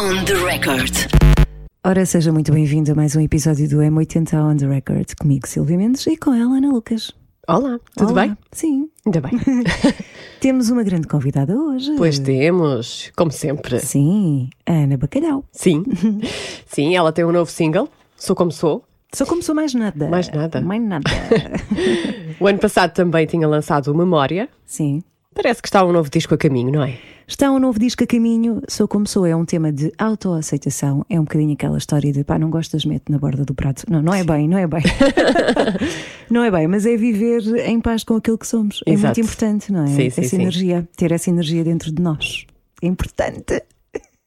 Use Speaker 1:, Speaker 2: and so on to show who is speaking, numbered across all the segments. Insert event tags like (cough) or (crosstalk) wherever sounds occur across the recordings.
Speaker 1: On the record.
Speaker 2: Ora, seja muito bem-vindo a mais um episódio do M80 On The Record, comigo Silvia Mendes e com ela Ana Lucas.
Speaker 3: Olá, tudo
Speaker 2: Olá.
Speaker 3: bem?
Speaker 2: Sim.
Speaker 3: Ainda bem. (laughs)
Speaker 2: Temos uma grande convidada hoje.
Speaker 3: Pois temos, como sempre.
Speaker 2: Sim, a Ana Bacalhau.
Speaker 3: Sim. (laughs) Sim, ela tem um novo single, Sou Como Sou.
Speaker 2: Só começou mais nada.
Speaker 3: Mais nada.
Speaker 2: Mais nada. (laughs)
Speaker 3: O ano passado também tinha lançado o Memória.
Speaker 2: Sim.
Speaker 3: Parece que está um novo disco a caminho, não é?
Speaker 2: Está um novo disco a caminho, Sou Como Sou, é um tema de autoaceitação, é um bocadinho aquela história de pá, não gostas, mete na borda do prato. Não, não é bem, não é bem. (laughs) não é bem, mas é viver em paz com aquilo que somos. É muito
Speaker 3: Exato.
Speaker 2: importante, não é?
Speaker 3: Sim, sim,
Speaker 2: essa
Speaker 3: sim.
Speaker 2: energia, ter essa energia dentro de nós. É importante.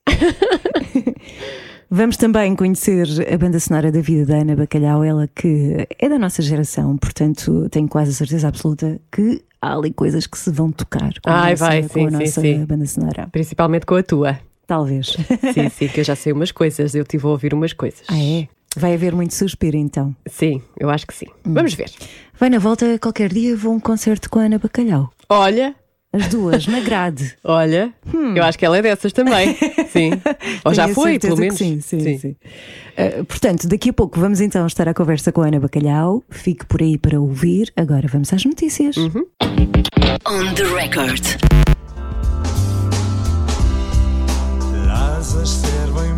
Speaker 2: (laughs) Vamos também conhecer a banda sonora da vida da Ana Bacalhau, ela que é da nossa geração, portanto tenho quase a certeza absoluta que há ali coisas que se vão tocar com a
Speaker 3: Ai,
Speaker 2: nossa,
Speaker 3: vai,
Speaker 2: com
Speaker 3: sim,
Speaker 2: a nossa
Speaker 3: sim.
Speaker 2: banda sonora.
Speaker 3: Principalmente com a tua.
Speaker 2: Talvez.
Speaker 3: Sim, sim, que eu já sei umas coisas, eu tive a ouvir umas coisas.
Speaker 2: Ah, é? Vai haver muito suspiro então.
Speaker 3: Sim, eu acho que sim.
Speaker 2: Hum.
Speaker 3: Vamos ver.
Speaker 2: Vai na volta, qualquer dia vou a um concerto com a Ana Bacalhau.
Speaker 3: Olha,
Speaker 2: As duas, na grade. (laughs)
Speaker 3: olha, eu acho que ela é dessas também. Sim. Ou já
Speaker 2: Hum.
Speaker 3: Foi, pelo
Speaker 2: que
Speaker 3: menos.
Speaker 2: Sim, sim, sim. Ah, portanto, daqui a pouco vamos então estar à conversa com a Ana Bacalhau. Fique por aí para ouvir. Agora vamos às notícias.
Speaker 3: Uhum.
Speaker 1: On the record.
Speaker 4: Servem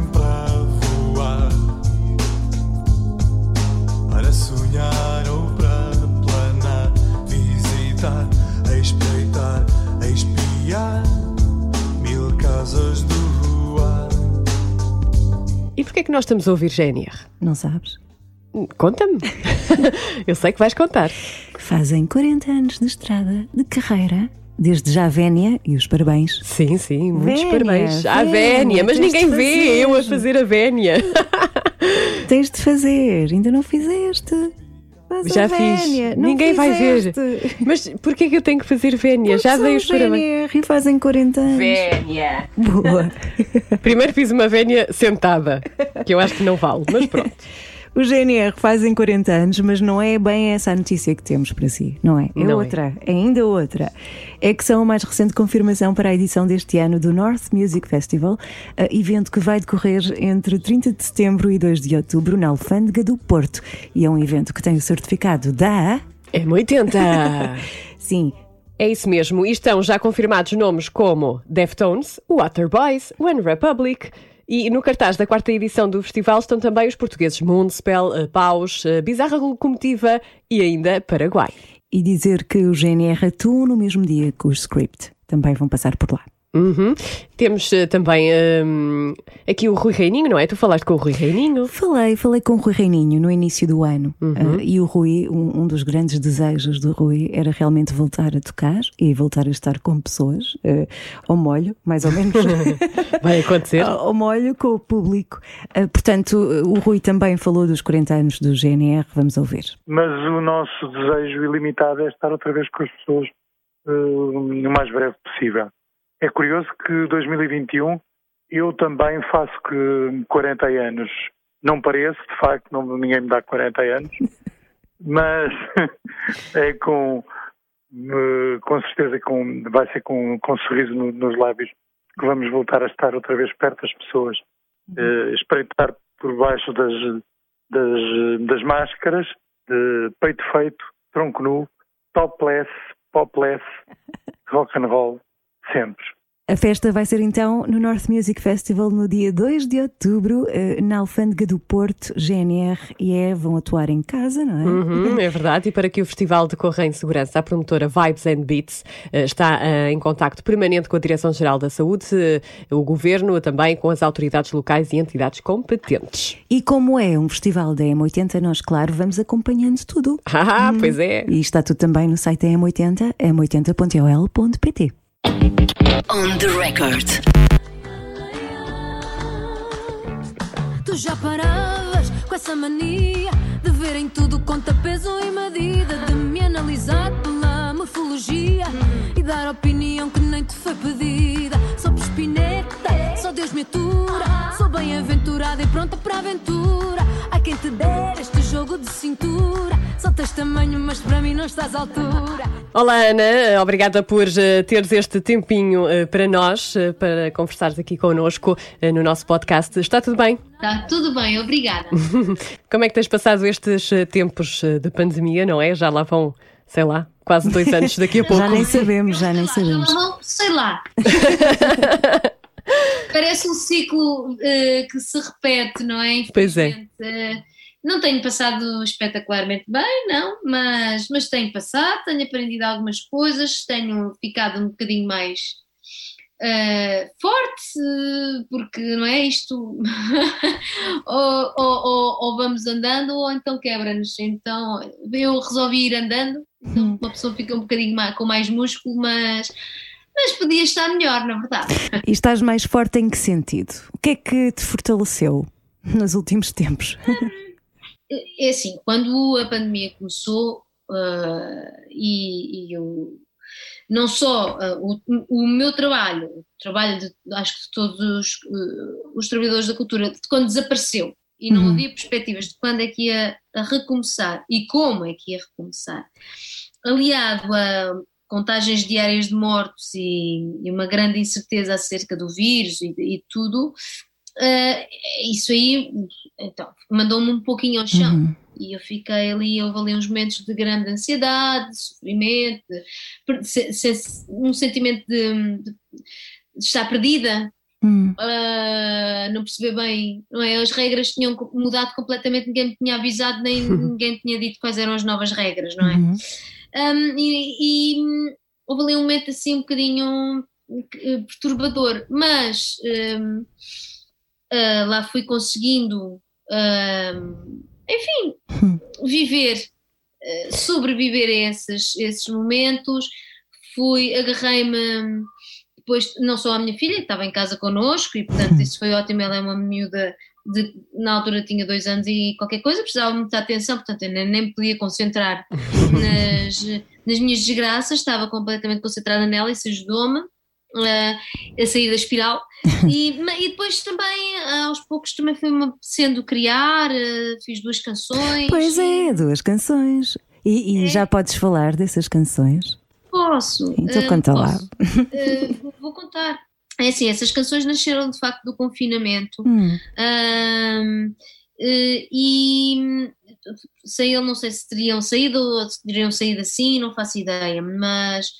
Speaker 3: E porquê é que nós estamos a ouvir GNR?
Speaker 2: Não sabes?
Speaker 3: Conta-me. (laughs) eu sei que vais contar.
Speaker 2: Fazem 40 anos de estrada, de carreira. Desde já, Vénia, e os parabéns.
Speaker 3: Sim, sim, muitos
Speaker 2: Vénia,
Speaker 3: parabéns. À
Speaker 2: Vénia,
Speaker 3: Vénia, mas ninguém vê eu a fazer a Vénia.
Speaker 2: Tens de fazer, ainda não fizeste. Faz
Speaker 3: Já
Speaker 2: a Vénia,
Speaker 3: fiz.
Speaker 2: não
Speaker 3: Ninguém vai ver.
Speaker 2: fizeste.
Speaker 3: Mas porquê que eu tenho que fazer Vénia? Já
Speaker 2: São
Speaker 3: dei os parabéns.
Speaker 2: E fazem 40 anos.
Speaker 3: Vénia.
Speaker 2: Boa. (laughs)
Speaker 3: Primeiro fiz uma Vénia sentada, que eu acho que não vale, mas pronto. (laughs)
Speaker 2: O GNR fazem 40 anos, mas não é bem essa a notícia que temos para si, não é? É
Speaker 3: Não é.
Speaker 2: outra, é ainda outra. É que são a mais recente confirmação para a edição deste ano do North Music Festival, eh, evento que vai decorrer entre 30 de setembro e 2 de outubro na Alfândega do Porto. E é um evento que tem o certificado da.
Speaker 3: É 80. (laughs)
Speaker 2: Sim,
Speaker 3: É isso mesmo, e estão já confirmados nomes como Deftones, Waterboys, One Republic. E no cartaz da quarta edição do festival estão também os portugueses Moonspell, eh, Paus, eh, Bizarra Locomotiva e ainda Paraguai.
Speaker 2: e dizer que o GNR atua no mesmo dia que os Script. Também vão passar por lá.
Speaker 3: Uhum. Temos eh, também hum, aqui o Rui Reininho, não é? Tu falaste com o Rui Reininho.
Speaker 2: Falei, falei com o Rui Reininho no início do ano
Speaker 3: Uhum.
Speaker 2: Ah, e o Rui, um, um dos grandes desejos do Rui era realmente voltar a tocar e voltar a estar com pessoas ah, ao molho, mais ou menos (laughs)
Speaker 3: Vai acontecer. (laughs)
Speaker 2: ao molho com o público. Portanto, o Rui também falou dos 40 anos do GNR, vamos ouvir.
Speaker 5: mas o nosso desejo ilimitado é estar outra vez com as pessoas eh, no mais breve possível. É curioso que 2021 eu também faço que 40 anos. Não pareço, de facto, não, ninguém me dá 40 anos, (laughs) mas (laughs) é com, eh, com certeza com, vai ser com, com um sorriso no- nos lábios que vamos voltar a estar outra vez perto das pessoas, eh, espreitar por baixo das, das, das máscaras, de peito feito, tronco nu, topless, popless, (laughs) rock and roll, sempre.
Speaker 2: A festa vai ser então no North Music Festival no dia 2 de outubro, eh, na Alfândega do Porto, GNR e E vão atuar em casa, não é?
Speaker 3: Uhum, (laughs) é verdade, e para que o festival decorra em segurança, a promotora Vibes and Beats eh, está eh, em contacto permanente com a Direção-Geral da Saúde, o Governo, também com as autoridades locais e entidades competentes.
Speaker 2: E como é um festival da M80, nós, claro, vamos acompanhando tudo.
Speaker 3: Ah, pois é.
Speaker 2: E está tudo também no site da M80, m80.ol.pt.
Speaker 1: On the record.
Speaker 6: Tu já paravas com essa mania de ver em tudo conta peso e medida, de me analisar pela morfologia e dar opinião que nem te foi pedida. Sou espineta, só Deus me atura. Bem-aventurada e pronta para a aventura. Há quem te der este jogo de cintura. Só tens tamanho, mas para mim não estás à altura.
Speaker 3: Olá, Ana. Obrigada por uh, teres este tempinho uh, para nós, uh, para conversares aqui connosco no nosso podcast. Está tudo bem?
Speaker 7: Está tudo bem, obrigada. (laughs)
Speaker 3: Como é que tens passado estes tempos de pandemia, não é? Já lá vão, sei lá, quase dois anos daqui a (laughs) pouco.
Speaker 2: Já nem (laughs) sabemos, já nem sabemos.
Speaker 7: Sei lá. Parece um ciclo que se repete, não é?
Speaker 3: Pois é.
Speaker 7: Não tenho passado espetacularmente bem, não, mas, mas tenho passado, tenho aprendido algumas coisas, tenho ficado um bocadinho mais uh, forte, porque não é isto, (laughs) ou, ou, ou, ou, vamos andando ou então quebra-nos. Então eu resolvi ir andando, então uma pessoa fica um bocadinho mais, com mais músculo, mas mas podia estar melhor, na verdade.
Speaker 2: E estás mais forte em que sentido? O que é que te fortaleceu nos últimos tempos?
Speaker 7: é assim, quando a pandemia começou uh, e, e, eu não só uh, o, o, meu trabalho, o trabalho de, acho que de todos os, uh, os, trabalhadores da cultura, de quando desapareceu e não uhum. havia perspectivas de quando é que ia recomeçar e como é que ia recomeçar, aliado a contagens diárias de mortos e, e uma grande incerteza acerca do vírus e, e tudo, Uh, isso aí então, mandou-me um pouquinho ao chão uhum. e eu fiquei ali, houve ali uns momentos de grande ansiedade, de sofrimento, de, se, um sentimento de, de, estar perdida, uhum. uh, não perceber bem, não é? As regras tinham mudado completamente, ninguém me tinha avisado, nem (laughs) ninguém tinha dito quais eram as novas regras, não é? Uhum. Um, e, e, houve ali um momento assim um bocadinho eh, perturbador, mas. Um, uh, lá fui conseguindo, uh, enfim, viver, uh, sobreviver a esses, esses momentos. Fui, agarrei-me depois, não só a minha filha, que estava em casa connosco, e portanto isso foi ótimo. Ela é uma miúda de, na altura tinha dois anos e qualquer coisa, precisava muita atenção, portanto eu nem, me podia concentrar (laughs) nas, nas minhas desgraças, estava completamente concentrada nela, isso ajudou-me uh, a sair da espiral. (laughs) E, e, depois também, aos poucos, também fui-me sendo criar, uh, fiz duas canções.
Speaker 2: Pois é, duas canções. E, e é. já podes falar dessas canções?
Speaker 7: Posso.
Speaker 2: Então uh, conta
Speaker 7: posso. lá. (laughs) Vou, vou contar. É assim, essas canções nasceram de facto do confinamento.
Speaker 2: Hum.
Speaker 7: Uh, e sei, não sei se teriam saído ou se teriam saído assim, não faço ideia, mas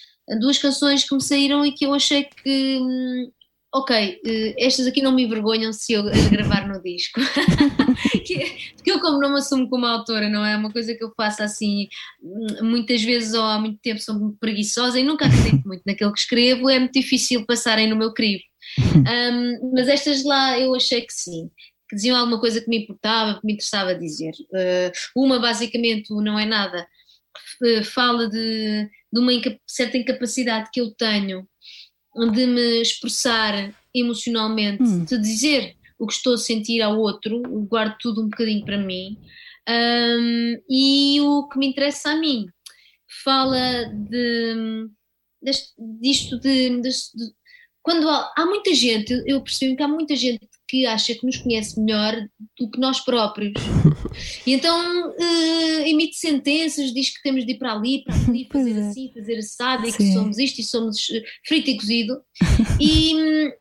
Speaker 7: duas canções que me saíram e que eu achei que, hum, ok, eh, estas aqui não me envergonham se eu gravar no disco. (laughs) Porque eu, como não me assumo como autora, não é uma coisa que eu faço assim, hum, muitas vezes ou há muito tempo sou muito preguiçosa e nunca acredito muito naquilo que escrevo, é muito difícil passarem no meu crivo. (laughs) Um, mas estas lá eu achei que sim, que diziam alguma coisa que me importava, que me interessava dizer. Uh, uma, basicamente, não é nada, uh, fala de de uma certa incapacidade que eu tenho de me expressar emocionalmente, hum. de dizer o que estou a sentir ao outro, guardo tudo um bocadinho para mim. Um, e o que me interessa a mim fala de, deste, disto de, de, de quando há, há, muita gente, eu percebo que há muita gente que acha que nos conhece melhor do que nós próprios. (laughs) E então uh, emite sentenças, diz que temos de ir para ali, para ali, (laughs) fazer é. assim, fazer assado, e que somos isto e somos eh, frito e cozido. (laughs) E hum,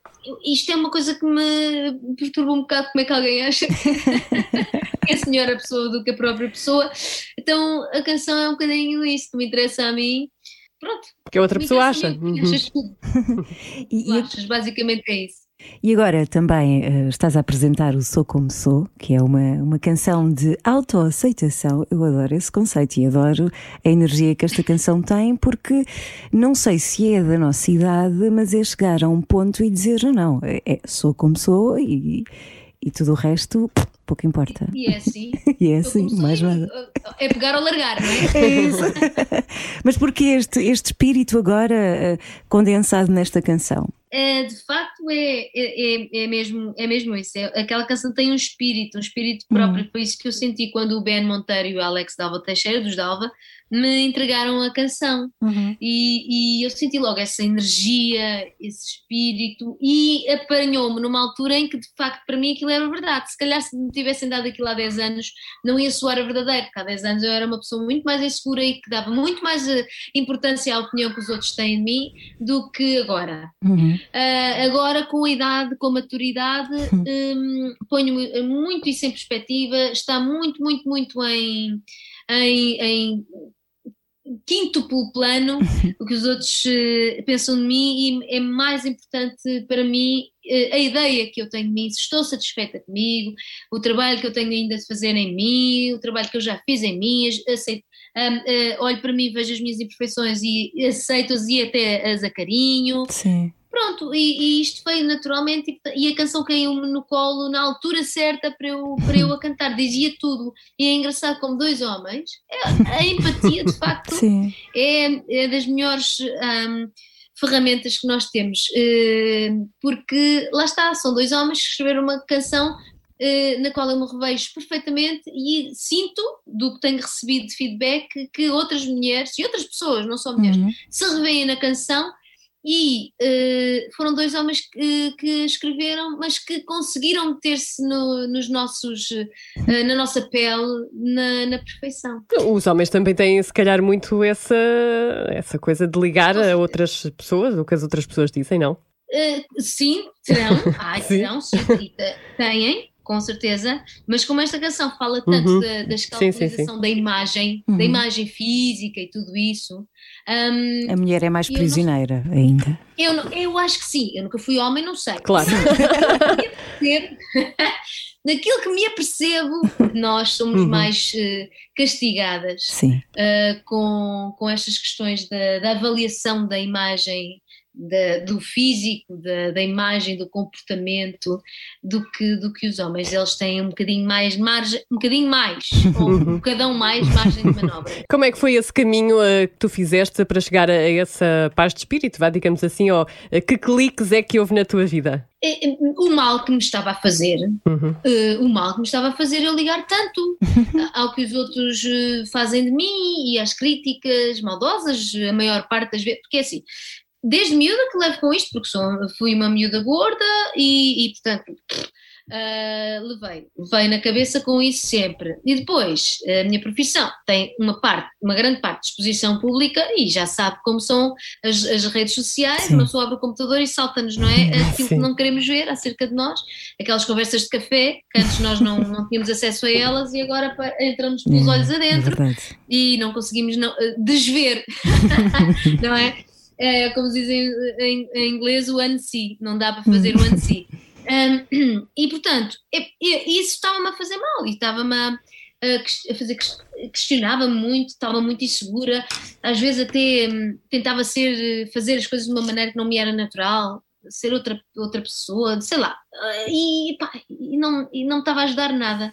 Speaker 7: isto é uma coisa que me perturba um bocado como é que alguém acha que é senhor a pessoa do que a própria pessoa. Então a canção é um bocadinho isso que me interessa a mim pronto.
Speaker 3: Que a outra pessoa acha. Uhum.
Speaker 7: Achas tudo. e, e achas, basicamente é isso.
Speaker 2: E agora também uh, estás a apresentar o Sou Como Sou, que é uma, uma canção de autoaceitação. Eu adoro esse conceito e adoro a energia que esta canção tem, porque não sei se é da nossa idade, mas é chegar a um ponto e dizer: não, não, é, é sou como sou e, e tudo o resto pouco importa.
Speaker 7: E é assim. (laughs)
Speaker 2: e é assim, mais nada.
Speaker 7: É pegar ou largar, não é? (laughs)
Speaker 2: É isso. (laughs) Mas porquê este, este espírito agora uh, condensado nesta canção?
Speaker 7: É, de facto é, é, é, mesmo, é mesmo isso. É, aquela canção tem um espírito, um espírito próprio.
Speaker 2: Hum.
Speaker 7: Foi isso que eu senti quando o Ben Monteiro e o Alex Dalva Teixeira, dos Dalva, me entregaram a canção.
Speaker 2: Uhum.
Speaker 7: E, e eu senti logo essa energia, esse espírito, e apanhou-me numa altura em que, de facto, para mim aquilo era verdade. Se calhar, se me tivessem dado aquilo há 10 anos, não ia soar a verdadeiro, porque há 10 anos eu era uma pessoa muito mais insegura e que dava muito mais eh, importância à opinião que os outros têm de mim do que agora.
Speaker 2: Uhum.
Speaker 7: Uh, agora, com a idade, com a maturidade, um, ponho muito isso em perspectiva, está muito, muito, muito em, em, em quíntuplo plano (laughs) o que os outros uh, pensam de mim e é mais importante para mim uh, a ideia que eu tenho de mim, se estou satisfeita comigo, o trabalho que eu tenho ainda de fazer em mim, o trabalho que eu já fiz em mim, aceito, um, uh, olho para mim, vejo as minhas imperfeições e aceito-as e até as acarinho.
Speaker 2: Sim.
Speaker 7: Pronto, e, e isto veio naturalmente e, a canção caiu-me no colo na altura certa para eu, para eu a cantar, dizia tudo. E é engraçado como dois homens, é- a empatia de facto (laughs) é, é das melhores hum, ferramentas que nós temos, eh, porque lá está, são dois homens que escreveram uma canção eh, na qual eu me revejo perfeitamente e sinto, do que tenho recebido de feedback, que outras mulheres e outras pessoas, não só mulheres,
Speaker 2: Uhum.
Speaker 7: se revêem na canção e eh, foram dois homens que, que escreveram, mas que conseguiram meter-se no- nos nossos, eh, na nossa pele, na, na perfeição.
Speaker 3: Os homens também têm, se calhar, muito essa, essa coisa de ligar a outras pessoas, o que as outras pessoas dizem, não?
Speaker 7: Eh, sim, terão, (laughs) ai,
Speaker 3: Sim.
Speaker 7: terão, sim, têm, com certeza, mas como esta canção fala tanto
Speaker 3: Uhum.
Speaker 7: da, da escalpelização da imagem,
Speaker 2: Uhum.
Speaker 7: da imagem física e tudo isso, hum,
Speaker 2: A mulher é mais
Speaker 7: Eu não-
Speaker 2: prisioneira ainda.
Speaker 7: eu, não- eu acho que sim, eu nunca fui homem, não sei.
Speaker 3: Claro.
Speaker 7: ser, daquilo (laughs) que me apercebo, nós somos
Speaker 3: Uhum.
Speaker 7: mais eh, castigadas
Speaker 2: Sim.
Speaker 7: eh, com, com estas questões da, da avaliação da imagem, da- do físico, da, da imagem, do comportamento, do que, do que os homens. Eles têm um bocadinho mais margem, um bocadinho mais, ou (laughs) um bocadão mais margem de manobra. (laughs)
Speaker 3: Como é que foi esse caminho eh, que tu fizeste para chegar a essa paz de espírito, vá, digamos assim, ou eh, que cliques é que houve na tua vida?
Speaker 7: Eh, eh, O mal que me estava a fazer
Speaker 3: Uhum.
Speaker 7: eh, o mal que me estava a fazer eu ligar tanto (laughs) ao que os outros fazem de mim e às críticas maldosas, a maior parte das vezes, porque é assim, desde miúda que levo com isto, porque sou, fui uma miúda gorda e, e, portanto, ah, levei, levei na cabeça com isso sempre. E depois, a minha profissão tem uma parte, uma grande parte de exposição pública e já sabe como são as, as redes sociais,
Speaker 2: Sim.
Speaker 7: uma pessoa abre o computador e salta-nos, não é? Aquilo
Speaker 3: Sim.
Speaker 7: que não queremos ver acerca de nós, aquelas conversas de café, que antes nós não, não tínhamos acesso a elas e agora entramos pelos olhos
Speaker 2: É
Speaker 7: adentro
Speaker 2: verdade.
Speaker 7: e não conseguimos não, eh, desver, (laughs) não é? É, como dizem em, em inglês, o unsee, não dá para fazer o unsee. Um, e portanto, isso estava-me a fazer mal e estava-me a, a fazer, ques- questionava-me muito, estava muito insegura, às vezes até hum, tentava ser, fazer as coisas de uma maneira que não me era natural, ser outra, outra pessoa, sei lá, Ah, e, pá, e não, e não estava a ajudar nada.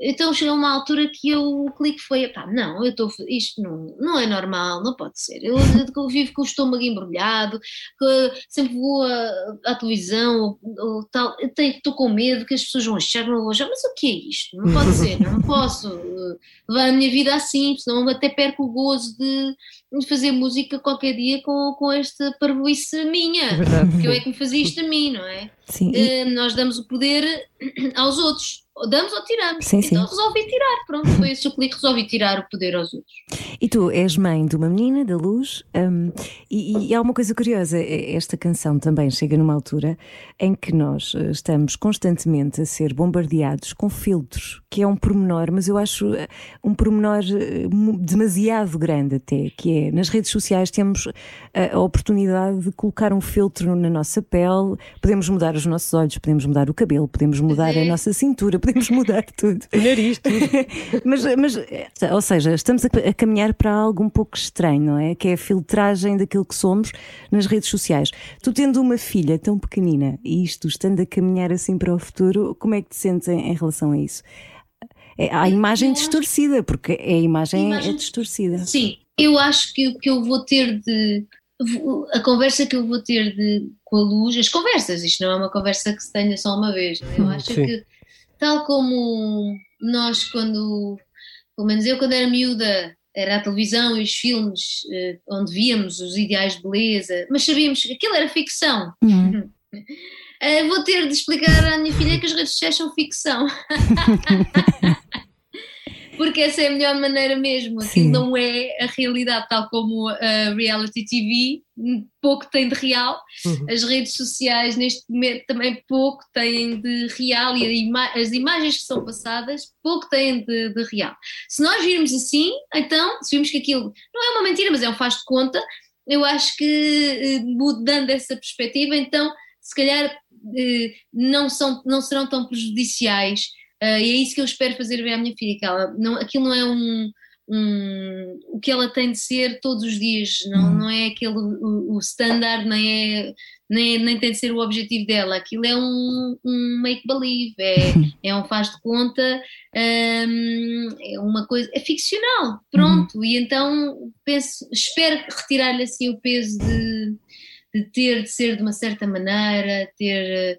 Speaker 7: Então chegou uma altura que eu, o clique foi, pá, não, eu estou, isto não, não é normal, não pode ser. Eu, eu vivo com o estômago embrulhado, que sempre vou à, à televisão, ou, ou tal, estou com medo que as pessoas vão achar, não vão achar, mas o que é isto? Não pode ser, não posso eh, levar a minha vida assim, senão até perco o gozo de, de fazer música qualquer dia com, com esta parvoíce minha,
Speaker 3: Verdade.
Speaker 7: porque eu é que me fazia isto a mim, não é?
Speaker 2: Sim.
Speaker 7: Eh, nós damos o poder aos outros. Ou damos ou tiramos.
Speaker 2: Sim, sim.
Speaker 7: então resolvi tirar. Pronto, foi esse o clique. Resolvi tirar o poder aos outros.
Speaker 2: E tu és mãe de uma menina, da Luz, hum, e, e há uma coisa curiosa: esta canção também chega numa altura em que nós eh, estamos constantemente a ser bombardeados com filtros, que é um pormenor, mas eu acho eh, um pormenor eh, demasiado grande até, que é nas redes sociais temos eh, a oportunidade de colocar um filtro na nossa pele, podemos mudar os nossos olhos, podemos mudar o cabelo, podemos mudar a
Speaker 7: é.
Speaker 2: nossa cintura, podemos mudar tudo.
Speaker 3: O nariz, tudo. (laughs)
Speaker 2: mas, mas, ou seja, estamos a, a caminhar para algo um pouco estranho, não é? Que é a filtragem daquilo que somos nas redes sociais. Tu tendo uma filha tão pequenina e isto estando a caminhar assim para o futuro, como é que te sentes em, em relação a isso? É, há a imagem distorcida, porque a imagem,
Speaker 7: A imagem-
Speaker 2: é distorcida.
Speaker 7: Sim, eu acho que o que eu vou ter de a conversa que eu vou ter de, com a luz, as conversas, isto não é uma conversa que se tenha só uma vez, é? eu acho
Speaker 3: Sim.
Speaker 7: que tal como nós quando, pelo menos eu quando era miúda, era a televisão e os filmes eh, onde víamos os ideais de beleza, mas sabíamos que aquilo era ficção.
Speaker 2: Uhum. (laughs)
Speaker 7: Eh, vou ter de explicar à minha filha que as redes sociais são ficção. (laughs) Porque essa é a melhor maneira mesmo. Aquilo
Speaker 2: Sim.
Speaker 7: não é a realidade, tal como a reality TV, pouco tem de real.
Speaker 3: Uhum.
Speaker 7: As redes sociais, neste momento, também pouco têm de real e ima- as imagens que são passadas, pouco têm de, de real. Se nós virmos assim, então, se virmos que aquilo não é uma mentira, mas é um faz de conta, eu acho que eh, mudando essa perspectiva, então, se calhar eh, não, são, não serão tão prejudiciais. Ah, e é isso que eu espero fazer ver à minha filha, que ela, não, aquilo não é um, um- o que ela tem de ser todos os dias, não,
Speaker 2: Hum.
Speaker 7: não é aquele o, o standard, nem, é, nem, é- nem tem de ser o objetivo dela, aquilo é um, um make-believe, é, (laughs) é um faz de conta, hum, é uma coisa, é ficcional, pronto, e então penso, espero retirar-lhe assim o peso de, de ter de ser de uma certa maneira, ter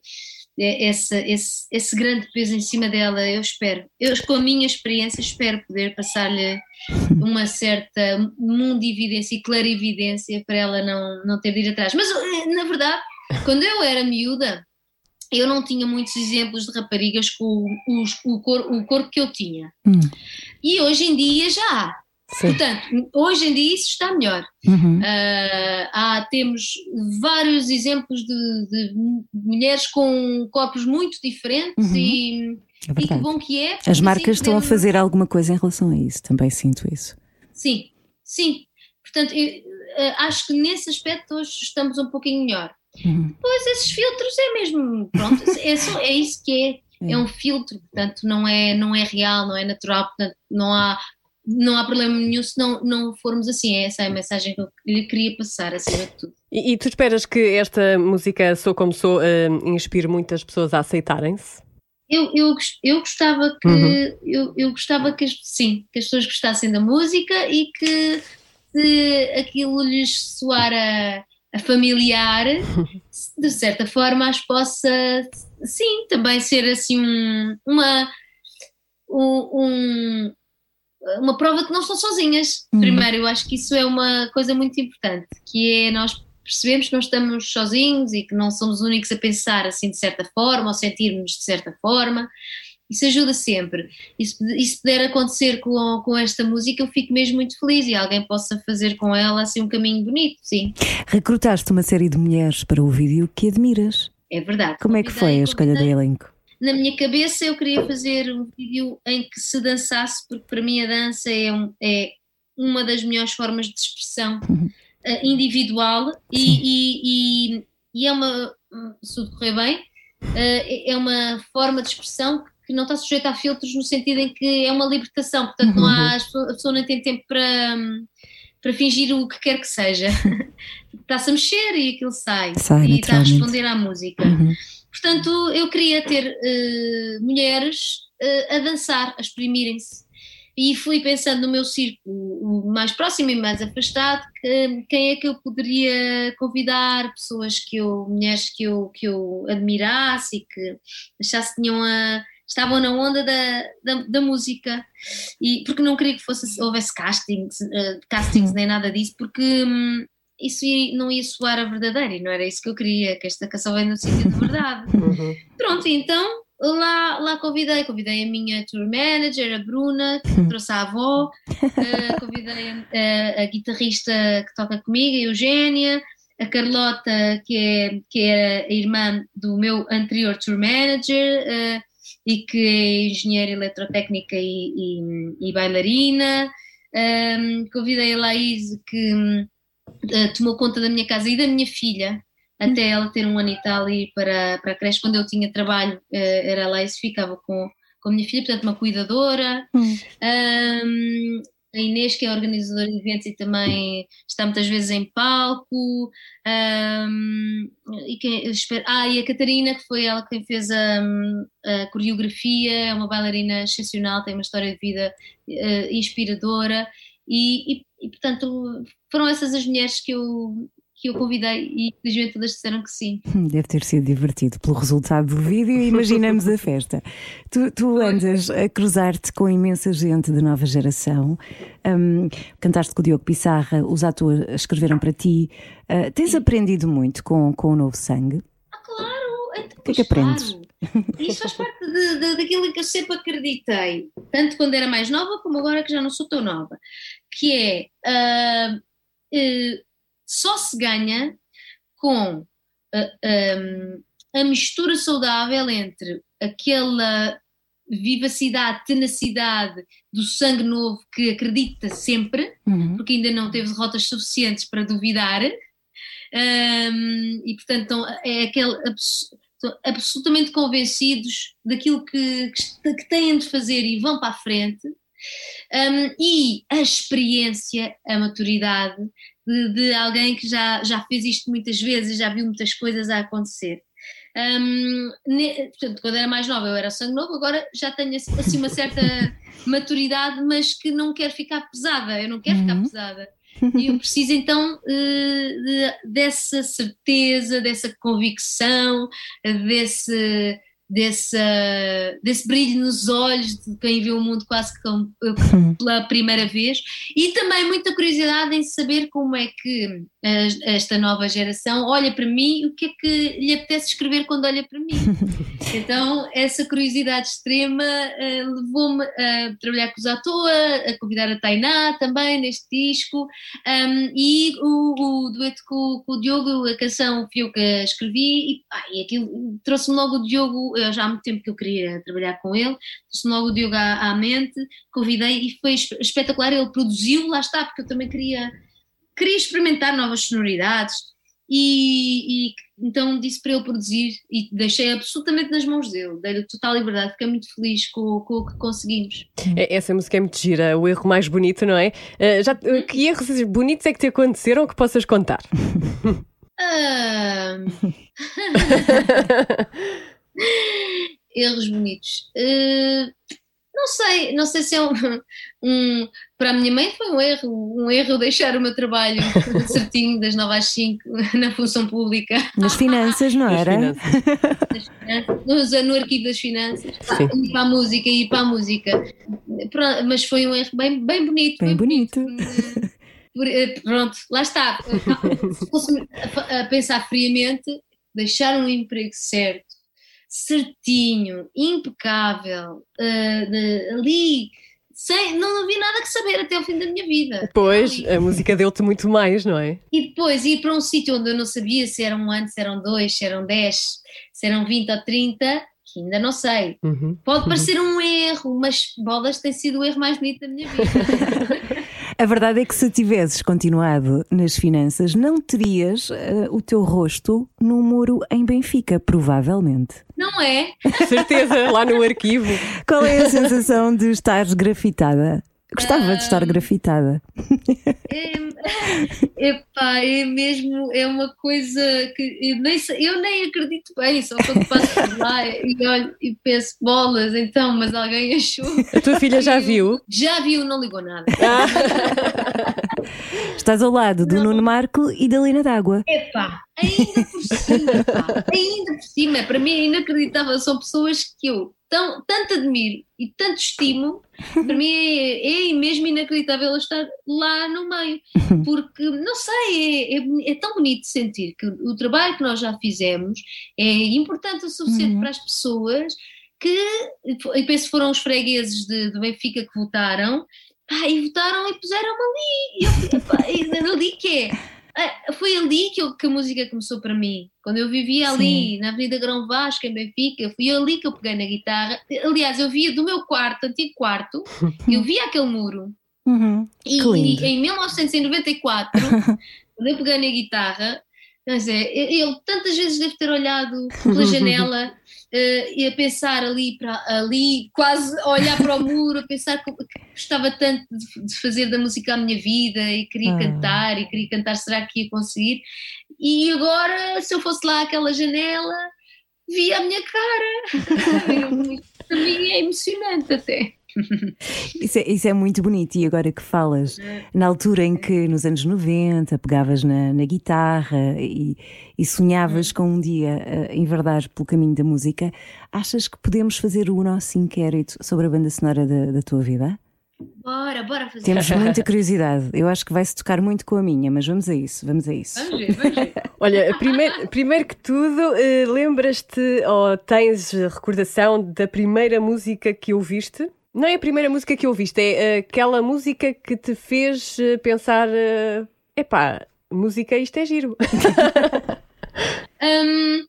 Speaker 7: eh, essa, esse, esse grande peso em cima dela, eu espero. Eu, com a minha experiência, espero poder passar-lhe (laughs) uma certa mundividência e clarividência para ela não, não ter de ir atrás. Mas, eh, na verdade, quando eu era miúda, eu não tinha muitos exemplos de raparigas com os- o, cor- o corpo que eu tinha.
Speaker 2: Hum.
Speaker 7: E hoje em dia já há.
Speaker 3: Sim.
Speaker 7: Portanto, hoje em dia isso está melhor.
Speaker 2: Uhum.
Speaker 7: Ah, há- temos vários exemplos de, de mulheres com corpos muito diferentes
Speaker 2: Uhum.
Speaker 7: e,
Speaker 2: É
Speaker 7: e que bom que é.
Speaker 2: As marcas
Speaker 7: assim
Speaker 2: estão a fazer alguma coisa em relação a isso, também sinto isso.
Speaker 7: Sim, sim. Portanto, eu, ah, acho que nesse aspecto hoje estamos um pouquinho melhor.
Speaker 2: Uhum.
Speaker 7: Pois esses filtros é mesmo, pronto, é, só, é isso que é. (laughs)
Speaker 2: É.
Speaker 7: É um filtro, portanto, não é, não é real, não é natural, portanto, não há, não há problema nenhum se não, não formos assim. Essa é a mensagem que eu lhe queria passar, acima de tudo.
Speaker 3: E, e tu esperas que esta música Sou Como Sou eh, inspire muitas pessoas a aceitarem-se?
Speaker 7: Eu, eu, eu gostava que
Speaker 3: Uhum.
Speaker 7: eu, eu gostava que sim, que as pessoas gostassem da música e que se aquilo lhes soara a familiar, (laughs) de certa forma as possa sim, também ser assim um- uma um- um- uma prova que não estão sozinhas.
Speaker 2: Uhum.
Speaker 7: Primeiro, eu acho que isso é uma coisa muito importante, que é nós percebemos que não estamos sozinhos e que não somos os únicos a pensar assim de certa forma ou sentirmos de certa forma. Isso ajuda sempre. E se, puder acontecer com, com esta música, eu fico mesmo muito feliz e alguém possa fazer com ela assim um caminho bonito, sim,
Speaker 2: Recrutaste uma série de mulheres para o vídeo que admiras.
Speaker 7: é verdade.
Speaker 2: Como é que foi a escolha do elenco?
Speaker 7: Na minha cabeça eu queria fazer um vídeo em que se dançasse, porque para mim a dança é, um- é uma das melhores formas de expressão eh, individual e, e- e- e é uma, se correr bem, eh, é uma forma de expressão que não está sujeita a filtros no sentido em que é uma libertação, portanto não há, pessoas- a pessoa não tem tempo para, para fingir o que quer que seja. (laughs) Está-se a mexer e aquilo sai,
Speaker 2: Sai,
Speaker 7: e está a responder à música.
Speaker 2: Uhum.
Speaker 7: Portanto, eu queria ter eh, mulheres eh, a dançar, a exprimirem-se. E fui pensando no meu círculo mais próximo e mais afastado, que, quem é que eu poderia convidar, pessoas que eu, mulheres que eu, que eu admirasse e que achasse que tinham a, estavam na onda da, da, da música. E, porque não queria que fosse, houvesse castings, eh, castings nem nada disso, porque hum, isso não ia soar a verdadeira e não era isso que eu queria, que esta canção vem no sítio de verdade. (laughs)
Speaker 3: Uhum.
Speaker 7: Pronto, então lá, lá convidei, convidei a minha tour manager, a Bruna, que trouxe a avó, eh, convidei a, a- a guitarrista que toca comigo, a Eugénia, a Carlota, que é, que é a irmã do meu anterior tour manager eh, e que é engenheira eletrotécnica e, e- e bailarina. Ahm, convidei a Laís, que eh, tomou conta da minha casa e da minha filha, até ela ter um ano e tal e ir para, para a creche. Quando eu tinha trabalho, eh, era lá e ficava com, com a minha filha, portanto, uma cuidadora.
Speaker 2: Hum.
Speaker 7: Ahm, a Inês, que é organizadora de eventos e também está muitas vezes em palco. Ahm, e quem, espero- ah, e a Catarina, que foi ela quem fez a, a coreografia, é uma bailarina excepcional, tem uma história de vida eh, inspiradora. E, e- e, portanto, foram essas as mulheres que eu, que eu convidei e felizmente todas disseram que sim.
Speaker 2: Hum, Deve ter sido divertido pelo resultado do vídeo e imaginamos a festa. Tu, tu andas a cruzar-te com imensa gente de nova geração. Hum, cantaste com o Diogo Pissarra, os atores escreveram para ti. Ah, tens aprendido muito com, com o novo sangue?
Speaker 7: Ah, claro! Então,
Speaker 2: O que é que aprendes?
Speaker 7: Isso faz parte de, de- daquilo em que eu sempre acreditei, tanto quando era mais nova como agora que já não sou tão nova, que é ah, eh, só se ganha com ah, ahm, a mistura saudável entre aquela vivacidade, tenacidade do sangue novo que acredita sempre,
Speaker 2: Uhum.
Speaker 7: porque ainda não teve derrotas suficientes para duvidar. Hum, e portanto estão- é aquele abs- estão absolutamente convencidos daquilo que, que, que têm de fazer e vão para a frente. Hum, e a experiência, a maturidade de, de alguém que já, já fez isto muitas vezes, já viu muitas coisas a acontecer. Hum, ne- portanto, quando era mais nova eu era sangue novo, agora já tenho assim uma certa (laughs) maturidade, mas que não quero ficar pesada, eu não quero ficar
Speaker 2: Uhum.
Speaker 7: pesada. E eu preciso então eh, de- dessa certeza, dessa convicção, desse, desse, desse brilho nos olhos de quem vê o mundo quase que pela primeira vez. E também muita curiosidade em saber como é que esta nova geração olha para mim e o que é que lhe apetece escrever quando olha para mim. (laughs) Então, essa curiosidade extrema eh, levou-me a trabalhar com os à toa, a convidar a Tainá também neste disco, um, e o, o dueto com, com o Diogo, a canção fui eu que escrevi, e, pá, e aquilo trouxe-me logo o Diogo, eu já há muito tempo que eu queria trabalhar com ele, trouxe-me logo o Diogo à, à mente, convidei e foi espe- espetacular, ele produziu, lá está, porque eu também queria, queria experimentar novas sonoridades, e, e então disse para ele produzir e deixei absolutamente nas mãos dele, dei-lhe total liberdade, fiquei muito feliz com, com o que conseguimos.
Speaker 3: É- Essa música é muito gira, o erro mais bonito, não é? Ah, já, que erros bonitos é que te aconteceram que possas contar? (laughs) (laughs)
Speaker 7: Erros bonitos. Eh, não sei, não sei se é um, (laughs) um- Para a minha mãe foi um erro, um erro deixar o meu trabalho (laughs) certinho das 9 às 5 (laughs) na função pública,
Speaker 2: Nas finanças, não era?
Speaker 7: nas finanças, no, arquivo das finanças,
Speaker 3: Sim.
Speaker 7: ir para a música, ir para a música. Pronto, mas foi um erro bem, bem bonito.
Speaker 2: Bem bonito.
Speaker 7: Eh, por- eh, Pronto, lá está. Se fosse a pensar friamente, deixar um emprego certo, certinho, impecável, eh, de- ali, sem, não havia nada que saber até ao fim da minha vida.
Speaker 3: Pois,
Speaker 7: Ali.
Speaker 3: a música deu-te muito mais, não é?
Speaker 7: E depois ir para um sítio onde eu não sabia se eram um ano, se eram dois, se eram dez, se eram vinte ou trinta, que ainda não sei.
Speaker 3: Uhum.
Speaker 7: Pode parecer um erro, mas bolas tem sido o erro mais bonito da minha vida. (laughs)
Speaker 2: A verdade é que se tivesses continuado nas finanças, não terias eh, o teu rosto num muro em Benfica, provavelmente.
Speaker 7: Não é?
Speaker 3: Certeza, lá no arquivo.
Speaker 2: Qual é a sensação de estares grafitada? Gostava de
Speaker 7: Ah.
Speaker 2: estar grafitada.
Speaker 7: É, (laughs) epá, é mesmo, é uma coisa que eu nem, sei- eu nem acredito bem, só quando passo por lá e olho e penso bolas, então, mas alguém achou.
Speaker 3: A tua filha já viu?
Speaker 7: Já viu, não ligou nada. (laughs)
Speaker 2: Estás ao lado do Nuno Marco e da Lina D'Água.
Speaker 7: Epá, ainda por cima, pá, ainda por cima, para mim é inacreditável, são pessoas que eu tão, tanto admiro e tanto estimo, para mim é, é mesmo inacreditável estar lá no meio, porque, não sei, é, é- é tão bonito sentir que o trabalho que nós já fizemos é importante o suficiente
Speaker 2: Uhum.
Speaker 7: para as pessoas que, eu penso foram os fregueses de, de Benfica que votaram, pá, e votaram e puseram-me ali, e eu, epá, e ali que é, foi ali que, eu- que a música começou para mim. Quando eu vivia ali, na Avenida Grão Vasco, em Benfica, foi ali que eu peguei na guitarra. Aliás, eu via do meu quarto, antigo quarto, (laughs) eu via aquele muro.
Speaker 2: Uhum.
Speaker 7: E, e em 1994, (laughs) quando eu peguei na guitarra, eu, eu tantas vezes devo ter olhado pela (laughs) janela e a pensar ali, para, ali, quase a olhar para o (laughs) muro, a pensar que, que gostava tanto de, de fazer da música a minha vida e queria
Speaker 2: Ah.
Speaker 7: cantar e queria cantar, será que ia conseguir? E agora, se eu fosse lá àquela janela, via a minha cara. (laughs) (laughs) para mim é emocionante até.
Speaker 2: Isso é, isso é muito bonito. E agora que falas, na altura em que nos anos 90 pegavas na, na guitarra e, e sonhavas com um dia uh, enverdar pelo caminho da música, achas que podemos fazer o nosso inquérito sobre a banda sonora da, da tua vida?
Speaker 7: Bora, bora fazer.
Speaker 2: Temos (laughs) muita curiosidade. Eu acho que vai-se tocar muito com a minha, mas vamos a isso, vamos a isso.
Speaker 7: Vamos ver, vamos ver. (laughs)
Speaker 3: Olha, primeiro, primeiro que tudo, eh, lembras-te ou tens recordação da primeira música que ouviste? Não é a primeira música que ouviste, é aquela música que te fez eh, pensar: eh, epá, música, isto é giro.
Speaker 7: Hum,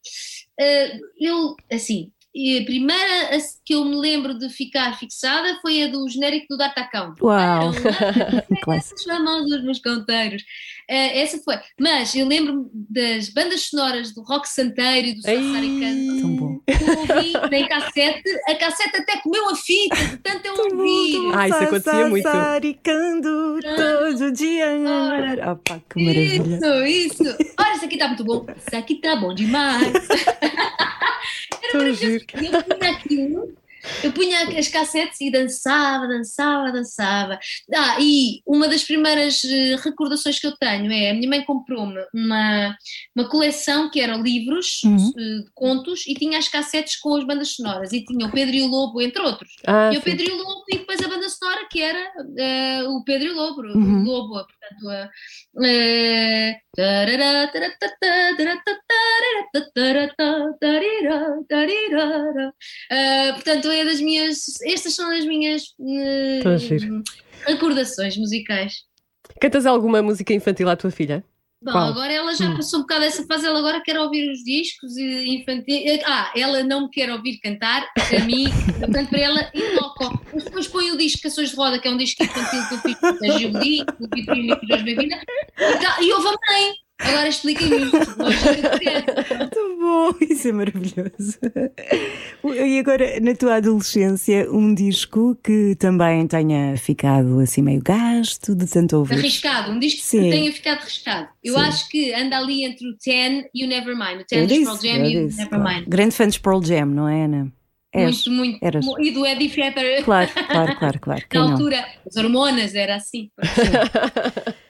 Speaker 7: eh, eu, assim, e a primeira que eu me lembro de ficar fixada foi a do genérico do D'Artacão.
Speaker 2: Uau! Clássico.
Speaker 7: Chamam dos meus conteiros. Eh, essa foi. Mas eu lembro-me das bandas sonoras do Rock Santeiro e do. Sassaricano.
Speaker 2: Tão bom.
Speaker 7: ouvi em cassete, a cassete até comeu a fita, de tanto eu ouvir.
Speaker 3: Ah, isso acontecia muito.
Speaker 2: Sassaricando todo dia.
Speaker 7: Ora.
Speaker 2: Opa, que maravilha.
Speaker 7: Isso, isso. Olha, isso aqui está muito bom. Isso aqui está bom demais. (laughs) Era maravilhoso. Eu punha aquilo, eu punha as cassetes e dançava, dançava, dançava. Ah, e uma das primeiras eh, recordações que eu tenho é a minha mãe comprou-me uma, uma coleção que eram livros
Speaker 2: Uhum.
Speaker 7: eh, de contos e tinha as cassetes com as bandas sonoras e tinha o Pedro e o Lobo, entre outros.
Speaker 3: Ah,
Speaker 7: E o. Pedro e o Lobo, e depois a banda sonora que era eh, o Pedro e o Lobo,
Speaker 2: Uhum.
Speaker 7: o Lobo, a. eh. Eh, Portanto, é das minhas. Estas são as minhas eh,
Speaker 3: Tão giro.
Speaker 7: recordações musicais.
Speaker 3: Cantas alguma música infantil à tua filha?
Speaker 7: Bom,
Speaker 3: Qual?
Speaker 7: agora ela já
Speaker 3: Hum.
Speaker 7: passou um bocado essa fase, ela agora quer ouvir os discos infantis. Ah, ela não me quer ouvir cantar, a mim, portanto para ela e. Mas depois põe o disco Canções de Roda, que é um disco infantil que eu fiz com a Gildi, com o Vitorino e e tá- e ouve a mãe. Agora criança.
Speaker 2: Muito (laughs) bom, isso é maravilhoso. E agora, na tua adolescência, um disco que também tenha ficado assim meio gasto de tanto ouvir.
Speaker 7: Arriscado, um disco
Speaker 2: Sim.
Speaker 7: que tenha ficado arriscado. Eu
Speaker 2: Sim.
Speaker 7: acho que anda ali entre o Ten e o Nevermind. O Ten dos Pearl Jam e o Nevermind.
Speaker 2: claro. Grande fã de Pearl Jam, não é, Ana? És.
Speaker 7: Muito, muito.
Speaker 2: Eras.
Speaker 7: E do Eddie Vedder.
Speaker 2: Claro, claro, claro, claro. (laughs)
Speaker 7: Na
Speaker 2: não?
Speaker 7: altura, as hormonas era assim. (laughs)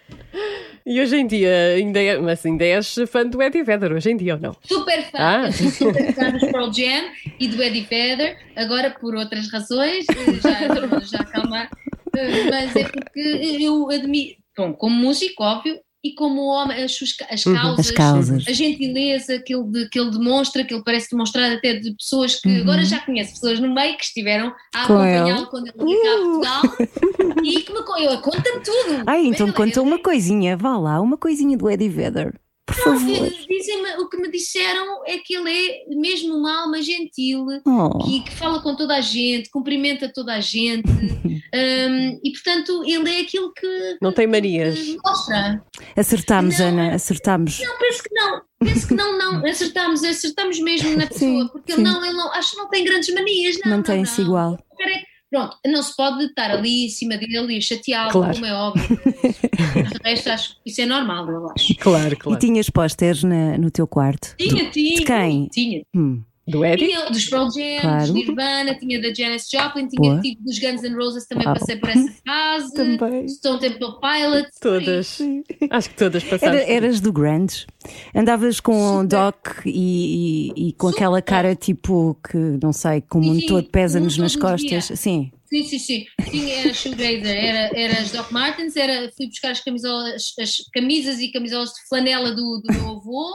Speaker 3: E hoje em dia ainda, é, mas ainda és fã do Eddie Vedder, hoje em dia ou não?
Speaker 7: Super fã,
Speaker 3: Ah.
Speaker 7: super fã dos Pearl Jam e do Eddie Vedder, agora por outras razões, eh, já, já acalmar, eh, mas é porque eu admiro, bom, como músico, óbvio, e como homem, as, suas as
Speaker 3: Uhum.
Speaker 7: causas,
Speaker 2: As causas.
Speaker 7: a gentileza que ele, que ele demonstra, que ele parece demonstrar até de pessoas que
Speaker 2: Uhum.
Speaker 7: agora já conhece, pessoas no meio que estiveram a
Speaker 2: Com
Speaker 7: acompanhá-lo quando ele veio cá a Portugal (laughs) e que me conta-me tudo.
Speaker 2: Ai, então conta uma coisinha, vá lá, uma coisinha do Eddie Vedder. Por
Speaker 7: Não,
Speaker 2: favor.
Speaker 7: dizem-me- o que me disseram é que ele é mesmo uma alma gentil
Speaker 2: Oh.
Speaker 7: que, que fala com toda a gente, cumprimenta toda a gente (laughs) hum, e portanto ele é aquilo que,
Speaker 3: Não tem manias.
Speaker 7: que mostra.
Speaker 2: Acertámos,
Speaker 7: Não,
Speaker 2: Ana, acertámos.
Speaker 7: Não, penso que não, penso que não, não, (laughs) acertamos, acertamos mesmo na pessoa,
Speaker 2: Sim,
Speaker 7: porque
Speaker 2: sim.
Speaker 7: ele não, ele não, acho que não tem grandes manias, não.
Speaker 2: Mantém-se
Speaker 7: não, não.
Speaker 2: igual.
Speaker 7: Pronto, não se pode estar ali em cima dele e chateá-lo,
Speaker 3: Claro.
Speaker 7: como é óbvio. De resto, acho que isso é normal, eu acho.
Speaker 3: Claro,
Speaker 2: E
Speaker 3: claro.
Speaker 2: tinhas pósteres no teu quarto?
Speaker 7: Tinha, tinha.
Speaker 2: de quem?
Speaker 7: Tinha.
Speaker 2: Hum,
Speaker 3: Do Eddie?
Speaker 7: Tinha dos Pearl Jam,
Speaker 2: Claro.
Speaker 7: dos Nirvana, tinha da Janis Joplin, tinha
Speaker 2: Boa.
Speaker 7: tipo dos Guns N' Roses, também passei por essa (laughs) fase.
Speaker 2: Também.
Speaker 7: Stone Temple Pilots.
Speaker 3: Todas. (laughs) Acho que todas passaram.
Speaker 2: Era- eras do Grandes? Andavas com
Speaker 7: Super.
Speaker 2: Doc e, e- e com aquela
Speaker 7: Super.
Speaker 2: cara tipo que, não sei, com o
Speaker 7: Sim,
Speaker 2: mundo
Speaker 7: sim,
Speaker 2: todo pesa-nos
Speaker 7: o
Speaker 2: nas costas.
Speaker 7: via.
Speaker 2: Sim.
Speaker 7: Sim, sim, sim. Tinha, era shoegazer, era, era as Doc Martens, era, fui buscar as camisolas, as camisas e camisolas de flanela do, do meu avô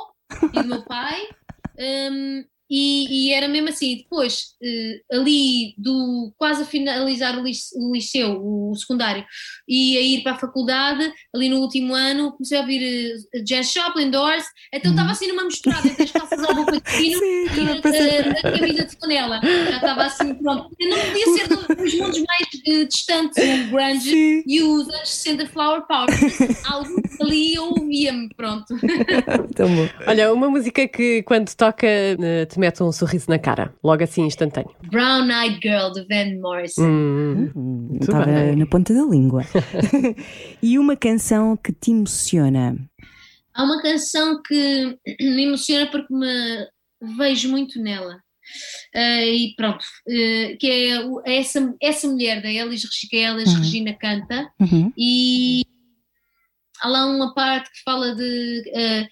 Speaker 7: e do meu pai. (laughs) hum, e, e era mesmo assim, depois eh, ali do quase a finalizar o lice- o liceu, o secundário, e a ir para a faculdade, ali no último ano, comecei a ouvir uh, Jazz Joplin, Doors, então estava assim numa misturada entre as calças à boca de (laughs)
Speaker 2: Sim,
Speaker 7: e
Speaker 2: estava a
Speaker 7: a, a camisa de flanela. Já estava assim, pronto. Eu não podia ser do- (laughs) dos mundos mais eh, distantes, o grunge
Speaker 2: Sim.
Speaker 7: e os anos 60 Flower Power. Algo ali eu ouvia-me, pronto. (laughs)
Speaker 2: Tão bom.
Speaker 3: Olha, uma música que quando toca eh, te mete um sorriso na cara, logo assim instantâneo.
Speaker 7: Brown Eyed Girl, de Van Morrison.
Speaker 3: Hum,
Speaker 2: Hum, Estava
Speaker 3: bem.
Speaker 2: na ponta da língua. (laughs) e uma canção que te emociona?
Speaker 7: Há uma canção que me emociona porque me vejo muito nela. Ah, e pronto, ah, que é o- essa, essa mulher da Elis, que a Elis
Speaker 2: Uhum.
Speaker 7: Regina canta,
Speaker 2: Uhum.
Speaker 7: e há lá uma parte que fala de ah,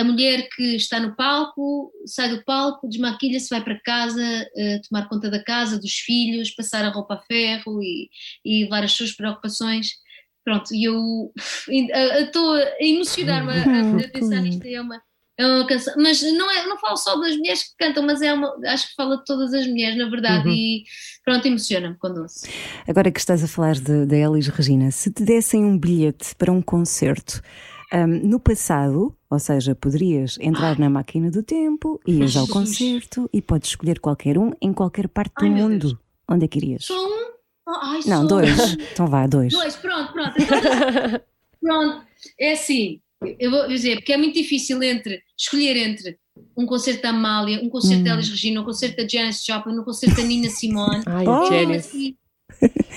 Speaker 7: a mulher que está no palco, sai do palco, desmaquilha-se, vai para casa, ah, tomar conta da casa, dos filhos, passar a roupa a ferro e, e levar as suas preocupações. Pronto, e eu (laughs) estou a emocionar-me a, a- a pensar nisto. É uma, é uma canção, mas não, é, não falo só das mulheres que cantam, mas é uma, acho que fala de todas as mulheres, na verdade,
Speaker 3: Uhum.
Speaker 7: e pronto, emociona-me quando ouço.
Speaker 2: Agora que estás a falar de- da Elis Regina, se te dessem um bilhete para um concerto hum, no passado, ou seja, poderias entrar na máquina do tempo, ias ao concerto e podes escolher qualquer um em qualquer parte do
Speaker 7: Ai,
Speaker 2: mundo. Onde é que irias?
Speaker 7: Só um? Oh, ai,
Speaker 2: Não,
Speaker 7: só
Speaker 2: dois. Então vá, dois.
Speaker 7: Dois, pronto, pronto. Então, pronto, é assim, eu vou dizer, porque é muito difícil entre escolher entre um concerto da Amália, um concerto
Speaker 2: Hum.
Speaker 7: da Elis Regina, um concerto da Janis Joplin, um concerto da Nina Simone.
Speaker 3: Ai,
Speaker 2: Oh.
Speaker 3: Janis.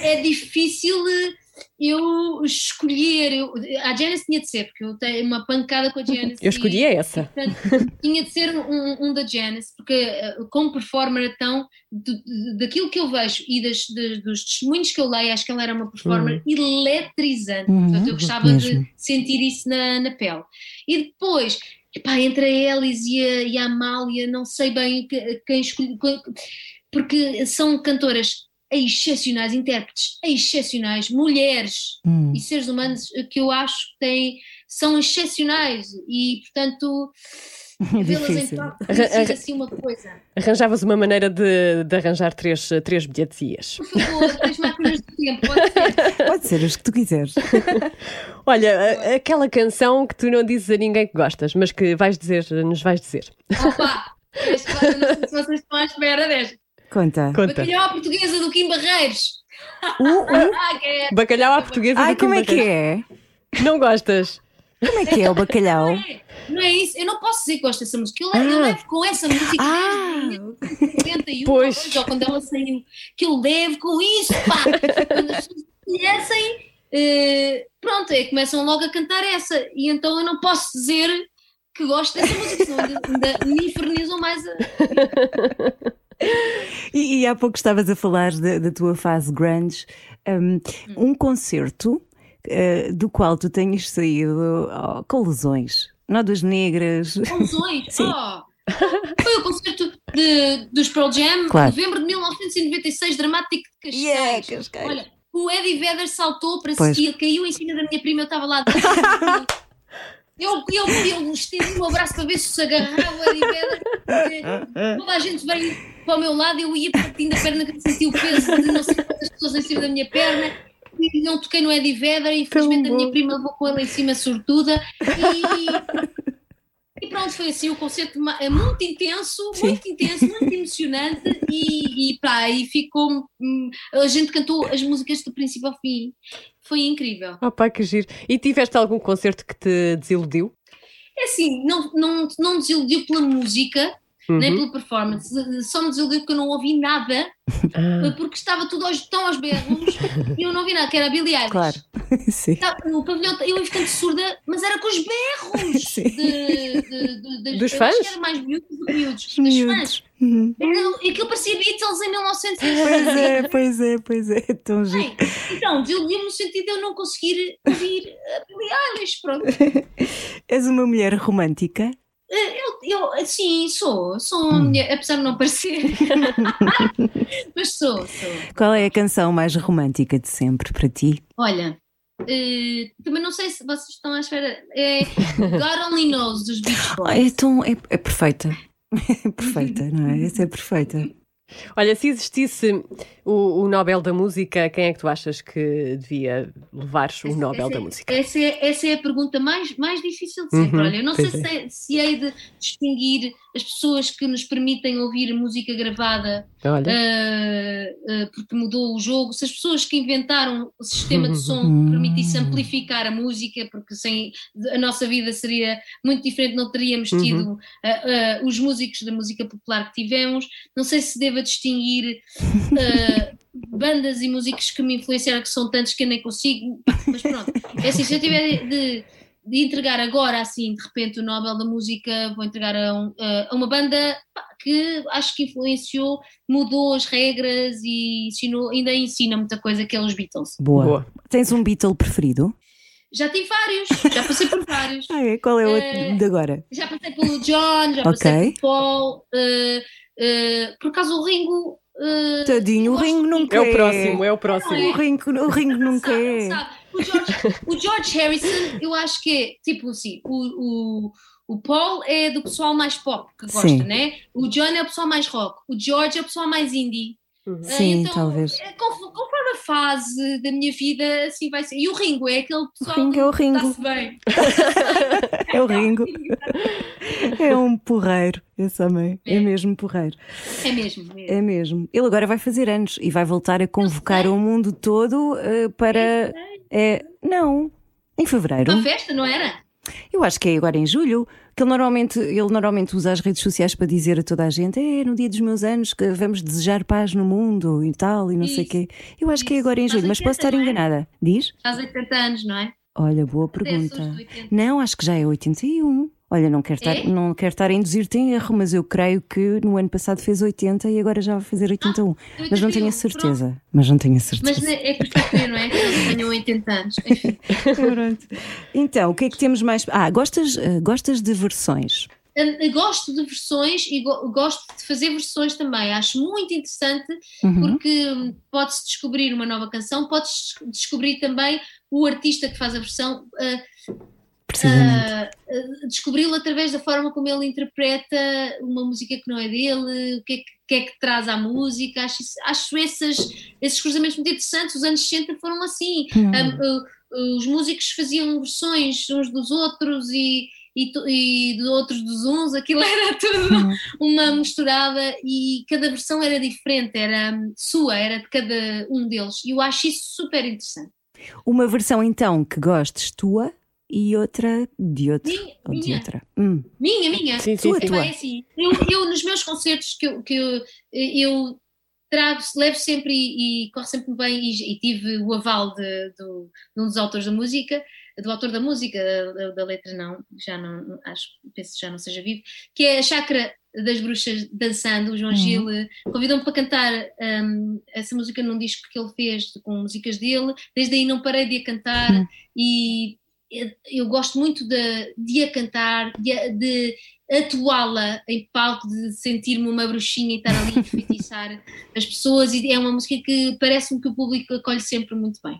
Speaker 7: É difícil eh, eu escolher. Eu, a Janice tinha de ser, porque eu tenho uma pancada com a Janice.
Speaker 3: Eu escolhi
Speaker 7: e,
Speaker 3: essa.
Speaker 7: portanto, tinha de ser um, um da Janice, porque eh, como performer, então, de- daquilo que eu vejo e das, das- dos testemunhos que eu leio, acho que ela era uma performer eletrizante.
Speaker 2: Uhum,
Speaker 7: Portanto, eu gostava
Speaker 2: mesmo.
Speaker 7: de sentir isso na, na pele. E depois. Epá, entre a Elis e a, e a Amália, não sei bem que- quem escolhi, porque são cantoras excepcionais, intérpretes excepcionais, mulheres
Speaker 2: Hum.
Speaker 7: e seres humanos que eu acho que têm, são excepcionais e, portanto, (laughs) vê-las em sido assim uma coisa.
Speaker 3: Arranjavas uma maneira de, de arranjar três, três bilhetes e ias.
Speaker 7: Por favor, três máquinas de tempo, pode ser. (laughs)
Speaker 2: Pode ser os que tu quiseres. (laughs)
Speaker 3: Olha, a- aquela canção que tu não dizes a ninguém que gostas, mas que vais dizer, nos vais dizer.
Speaker 7: Opa, este, não sei se vocês estão à espera desta.
Speaker 2: Conta.
Speaker 3: Conta.
Speaker 7: Bacalhau à portuguesa do Kim Barreiros.
Speaker 2: Uh, (laughs) uh.
Speaker 7: Ah, é-
Speaker 3: Bacalhau à portuguesa
Speaker 2: Ai,
Speaker 3: do Kim
Speaker 2: como é que
Speaker 3: Barreiros.
Speaker 2: é?
Speaker 3: Não gostas?
Speaker 2: Como é que é o bacalhau?
Speaker 7: Não é, não é isso, eu não posso dizer que gosto dessa música. Eu levo, eu
Speaker 3: Ah.
Speaker 7: levo com essa música
Speaker 2: Ah.
Speaker 7: desde 1991,
Speaker 3: Pois.
Speaker 7: ou quando ela saiu, que eu levo com isso, pá. (laughs) quando as pessoas conhecem, eh, pronto, é, começam logo a cantar essa. E então eu não posso dizer que gosto dessa música, senão ainda, ainda me infernizam mais a. (laughs)
Speaker 2: E, e há pouco estavas a falar da, da tua fase grunge. Um, um concerto eh, do qual tu tenhas saído oh, com lesões, nódulas negras.
Speaker 7: Canções. (laughs)
Speaker 2: Sim.
Speaker 7: Oh. Foi o concerto de, dos Pearl Jam,
Speaker 2: Claro.
Speaker 7: novembro de 1996, dramático de Cascais.
Speaker 2: Yeah, Cascais.
Speaker 7: Olha, o Eddie Vedder saltou para
Speaker 2: Pois.
Speaker 7: seguir, caiu em cima da minha prima, eu estava lá. (laughs) Eu, eu, eu estendi o meu braço para ver se se agarrava o Eddie Vedder. Toda a gente veio para o meu lado, eu ia partindo a perna que senti o peso de não sei quantas pessoas em cima da minha perna. E não toquei no Eddie Vedder, infelizmente a minha prima levou com ele em cima sortuda. E, e pronto, foi assim um concerto é muito intenso,
Speaker 2: Sim.
Speaker 7: muito intenso, muito emocionante e, e pá, e ficou. hum, A gente cantou as músicas do princípio ao fim. Foi incrível.
Speaker 3: Oh, pá, que giro. E tiveste algum concerto que te desiludiu?
Speaker 7: É assim, não, não, não desiludiu pela música, nem
Speaker 3: Uhum.
Speaker 7: pela performance, só me desiludiu porque eu não ouvi nada,
Speaker 3: Ah,
Speaker 7: porque estava tudo aos, tão aos berros e eu não ouvi nada, que era a Billie Eilish.
Speaker 2: Claro. (laughs) Sim.
Speaker 7: Tá, O pavilhão, eu ia ficando surda, mas era com os berros (laughs)
Speaker 2: Sim.
Speaker 7: de, de, de, das-
Speaker 3: Dos fãs?
Speaker 7: acho que era mais miúdos do que miúdos,
Speaker 2: Os
Speaker 7: dos
Speaker 2: miúdos.
Speaker 7: fãs.
Speaker 2: Uhum.
Speaker 7: Aquilo, parecia Beatles em 1900.
Speaker 2: Pois é, pois é, pois é. Tão giro.
Speaker 7: Então, desiludiu-me no sentido de eu não conseguir ouvir a Billie Eilish, pronto. (laughs)
Speaker 2: És uma mulher romântica?
Speaker 7: Eu, eu sim, sou, sou mulher, apesar de não parecer. (laughs) Mas sou, sou.
Speaker 2: Qual é a canção mais romântica de sempre para ti?
Speaker 7: Olha, eh, também não sei se vocês estão à espera. É God Only Knows dos Beach
Speaker 2: Ah,
Speaker 7: Boys.
Speaker 2: É tão. É, é perfeita. (laughs) É perfeita, não é? Essa é perfeita.
Speaker 3: Olha, se existisse o, o Nobel da Música, quem é que tu achas que devia levar o Nobel
Speaker 7: essa,
Speaker 3: da
Speaker 7: é-
Speaker 3: Música?
Speaker 7: Essa é, essa é a pergunta mais, mais difícil de sempre.
Speaker 3: Uhum,
Speaker 7: Olha, eu não sei
Speaker 3: pois
Speaker 7: se, é- se hei de distinguir as pessoas que nos permitem ouvir música gravada eh, eh, porque mudou o jogo, se as pessoas que inventaram o sistema de som
Speaker 2: Uhum.
Speaker 7: permitissem amplificar a música, porque sem a nossa vida seria muito diferente, não teríamos
Speaker 3: Uhum.
Speaker 7: tido eh, os músicos da música popular que tivemos. Não sei se deva distinguir (laughs) bandas e músicos que me influenciaram, que são tantos que eu nem consigo, mas pronto. É assim, se eu tiver de, de entregar agora, assim, de repente, o Nobel da Música, vou entregar a, um- a uma banda que acho que influenciou, mudou as regras e ensinou, ainda ensina muita coisa, que é os Beatles.
Speaker 2: Boa.
Speaker 3: Boa.
Speaker 2: Tens um Beatle preferido?
Speaker 7: Já tive vários, já passei por vários. (laughs)
Speaker 2: Ah, é? Qual é o
Speaker 7: Eh,
Speaker 2: de agora?
Speaker 7: Já passei pelo John, já passei
Speaker 2: Ok.
Speaker 7: pelo Paul. eh, eh, por acaso o Ringo.
Speaker 2: Tadinho, o Ringo nunca
Speaker 3: É o próximo, é o próximo.
Speaker 2: O Ringo, o Ringo nunca
Speaker 7: sabe,
Speaker 2: é.
Speaker 7: sabe. O, George, o George Harrison, eu acho que é tipo assim: o, o, o Paul é do pessoal mais pop que gosta,
Speaker 2: Sim.
Speaker 7: né? O John é o pessoal mais rock, o George é o pessoal mais indie.
Speaker 3: Uhum.
Speaker 7: Ah,
Speaker 2: Sim,
Speaker 7: então,
Speaker 2: talvez.
Speaker 7: é, conf- Conforme a fase da minha vida, assim vai ser. E o Ringo é aquele pessoal
Speaker 2: Ringo é o
Speaker 7: que
Speaker 2: Ringo.
Speaker 7: está-se bem. (laughs)
Speaker 2: É o Ringo. É um porreiro, esse homem. É
Speaker 7: É.
Speaker 2: mesmo porreiro.
Speaker 7: É mesmo. mesmo.
Speaker 2: É mesmo. Ele agora vai fazer anos e vai voltar a convocar o mundo todo eh, para. É, não, em fevereiro.
Speaker 7: Uma festa, não era?
Speaker 2: Eu acho que é agora em julho. Que ele normalmente, ele normalmente usa as redes sociais para dizer a toda a gente: é no dia dos meus anos que vamos desejar paz no mundo e tal, e não sei o
Speaker 7: Isso,
Speaker 2: quê. Eu acho que é
Speaker 7: isso.
Speaker 2: agora em julho, mas
Speaker 7: 80,
Speaker 2: posso estar
Speaker 7: é?
Speaker 2: enganada. Diz?
Speaker 7: Faz 80 anos, não é?
Speaker 2: Olha, boa pergunta.
Speaker 7: sou dos 80.
Speaker 2: Não, acho que já é 81. Olha, não quero estar,
Speaker 7: É?
Speaker 2: não quero estar a induzir-te em erro, mas eu creio que no ano passado fez 80 e agora já vai fazer 81. mas não tenho a
Speaker 7: 81,
Speaker 2: certeza. Mas não tenho a
Speaker 7: Mas
Speaker 2: certeza.
Speaker 7: é por isso que eu, não é? Que eles tenham 80 anos. (laughs)
Speaker 2: Pronto. Então, o que é que temos mais? Ah, gostas, eh, gostas de versões?
Speaker 7: Hum, gosto de versões e go- gosto de fazer versões também. Acho muito interessante
Speaker 2: Uhum.
Speaker 7: porque hum, pode-se descobrir uma nova canção, pode-se descobrir também o artista que faz a versão, ah,
Speaker 2: Precisamente.
Speaker 7: ah, descobri-lo através da forma como ele interpreta uma música que não é dele, o que é que, que é que traz à música. Acho, acho esses, esses cruzamentos muito interessantes. Os anos 60 foram assim.
Speaker 2: Hum.
Speaker 7: Um, uh, os músicos faziam versões uns dos outros e, e, e de outros dos uns, aquilo (laughs) era tudo
Speaker 2: Hum.
Speaker 7: uma misturada e cada versão era diferente, era hum, sua, era de cada um deles. E eu acho isso super interessante.
Speaker 2: Uma versão então que gostes tua e outra de outro.
Speaker 7: Minha,
Speaker 2: ou de
Speaker 7: minha.
Speaker 2: outra. Hum.
Speaker 7: Minha, minha.
Speaker 3: Sim, sim,
Speaker 2: Tua,
Speaker 3: sim.
Speaker 2: tua.
Speaker 7: É assim, eu, eu nos meus concertos que eu, que eu, eu trago, levo sempre e, e corre sempre bem e, e tive o aval de, do- de um dos autores da música, do autor da música, da, da letra não, já não, acho, penso que já não seja vivo, que é a Chácara das Bruxas Dançando, o João
Speaker 2: Uhum.
Speaker 7: Gil eh, convidou-me para cantar hum, essa música num disco que ele fez com músicas dele, desde aí não parei de a cantar
Speaker 2: Uhum.
Speaker 7: e eu- gosto muito de, de a cantar, de, de atuá-la em palco, de sentir-me uma bruxinha e estar ali a feitiçar (laughs) as pessoas. E é uma música que parece-me que o público acolhe sempre muito bem.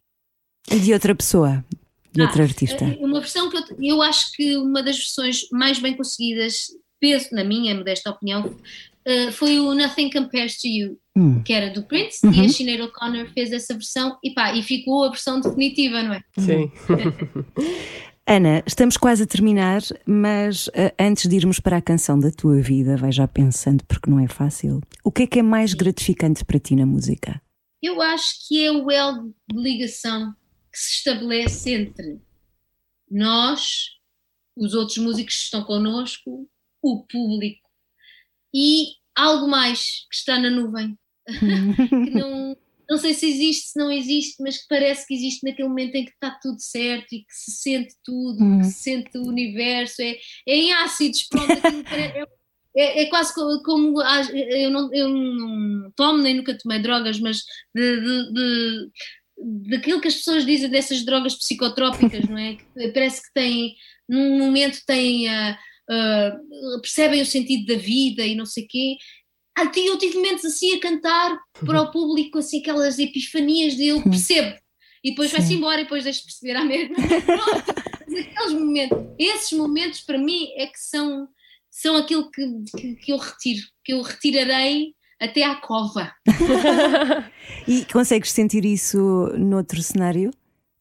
Speaker 2: E de outra pessoa, de
Speaker 7: Ah,
Speaker 2: outra artista.
Speaker 7: Eh, Uma versão que eu, eu acho que uma das versões mais bem conseguidas, penso, na minha modesta opinião, eh, foi o Nothing Compares to You,
Speaker 2: Hum.
Speaker 7: que era do Prince,
Speaker 2: Uhum.
Speaker 7: e a Sinead O'Connor fez essa versão e pá, e ficou a versão definitiva, não é?
Speaker 3: Sim. (laughs)
Speaker 2: Ana, estamos quase a terminar, mas eh, antes de irmos para a canção da tua vida, vai já pensando porque não é fácil. O que é que é mais gratificante para ti na música?
Speaker 7: Eu acho que é o elo de ligação que se estabelece entre nós, os outros músicos que estão connosco, o público e algo mais que está na nuvem, (laughs) que não, (laughs) não sei se existe, se não existe, mas que parece que existe naquele momento em que está tudo certo e que se sente tudo, que se sente o universo, é, é em ácidos, pronto, é, é, é quase co- como, as- eu não, eu não tomo nem nunca tomei drogas, mas de, de, de- daquilo que as pessoas dizem dessas drogas psicotrópicas, não é? Que parece que têm, num momento têm, ah, ah, percebem o sentido da vida e não sei o quê. Ti- Eu tive momentos assim a cantar para o público, assim, aquelas epifanias de eu percebo. E depois vai-se embora e depois deixo de perceber à mesma. Pronto, mas (laughs) aqueles momentos, esses momentos para mim é que são, são aquilo que, que, que eu retiro, que eu retirarei até à cova. (laughs)
Speaker 2: E consegues sentir isso noutro cenário?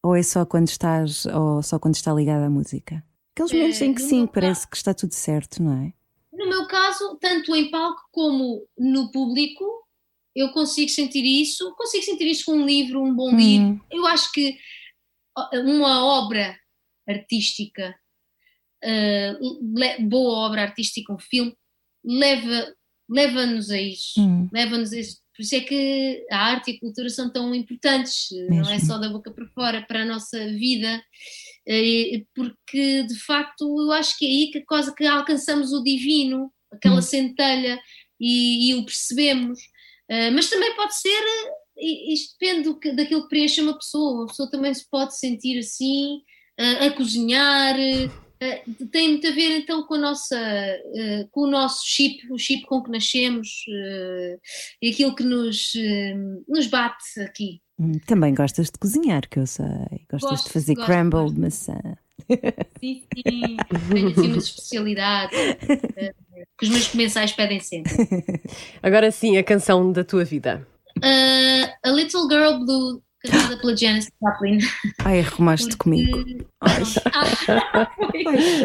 Speaker 2: Ou é só quando estás, ou só quando está ligada à música? Aqueles
Speaker 7: É,
Speaker 2: momentos em que sim, parece que está tudo certo, não é?
Speaker 7: No meu caso, tanto em palco como no público, eu consigo sentir isso. Consigo sentir isso com um livro, um bom
Speaker 2: Hum.
Speaker 7: livro. Eu acho que uma obra artística, le- boa obra artística, um filme, leva- leva-nos a isso.
Speaker 2: Hum.
Speaker 7: Leva-nos a isso. por isso é que a arte e a cultura são tão importantes, não é
Speaker 2: Mesmo.
Speaker 7: só da boca para fora, para a nossa vida, porque de facto eu acho que é aí que, quase que alcançamos o divino, aquela
Speaker 2: Hum.
Speaker 7: centelha, e, e o percebemos. Eh, mas também pode ser, isto depende que- daquilo que preenche uma pessoa, uma pessoa também se pode sentir assim, eh, a cozinhar. eh, tem muito a ver então com a nossa eh, com o nosso chip, o chip com que nascemos eh, e aquilo que nos, nos bate aqui.
Speaker 2: Também gostas de cozinhar, que eu sei. Gostas
Speaker 7: Gosto,
Speaker 2: de fazer
Speaker 7: gosto,
Speaker 2: crumble
Speaker 7: gosto.
Speaker 2: de maçã.
Speaker 7: Sim, sim, tenho assim umas especialidades eh, que os meus comensais pedem sempre.
Speaker 3: Agora sim, a canção da tua vida.
Speaker 7: Eh, a Little Girl Blue, cantada pela Janis Joplin.
Speaker 2: Ai, arrumaste
Speaker 7: porque-
Speaker 2: comigo. Ai. Ai,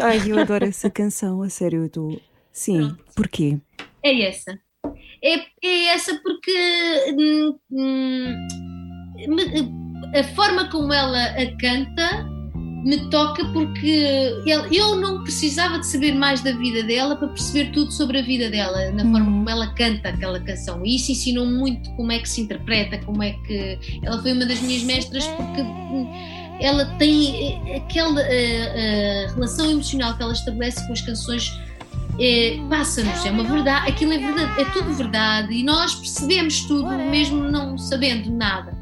Speaker 2: (laughs) ai, eu adoro essa canção, a sério, eu estou. Sim, porquê?
Speaker 7: É essa. É, é essa porque hum, hum, a forma como ela a canta me toca porque eu não precisava de saber mais da vida dela para perceber tudo sobre a vida dela, na forma
Speaker 2: Uhum.
Speaker 7: como ela canta aquela canção. E isso ensinou muito como é que se interpreta, como é que. Ela foi uma das minhas mestras porque ela tem aquela eh, eh, relação emocional que ela estabelece com as canções é, passa-nos, é uma verdade, aquilo é verdade, é tudo verdade e nós percebemos tudo mesmo não sabendo nada.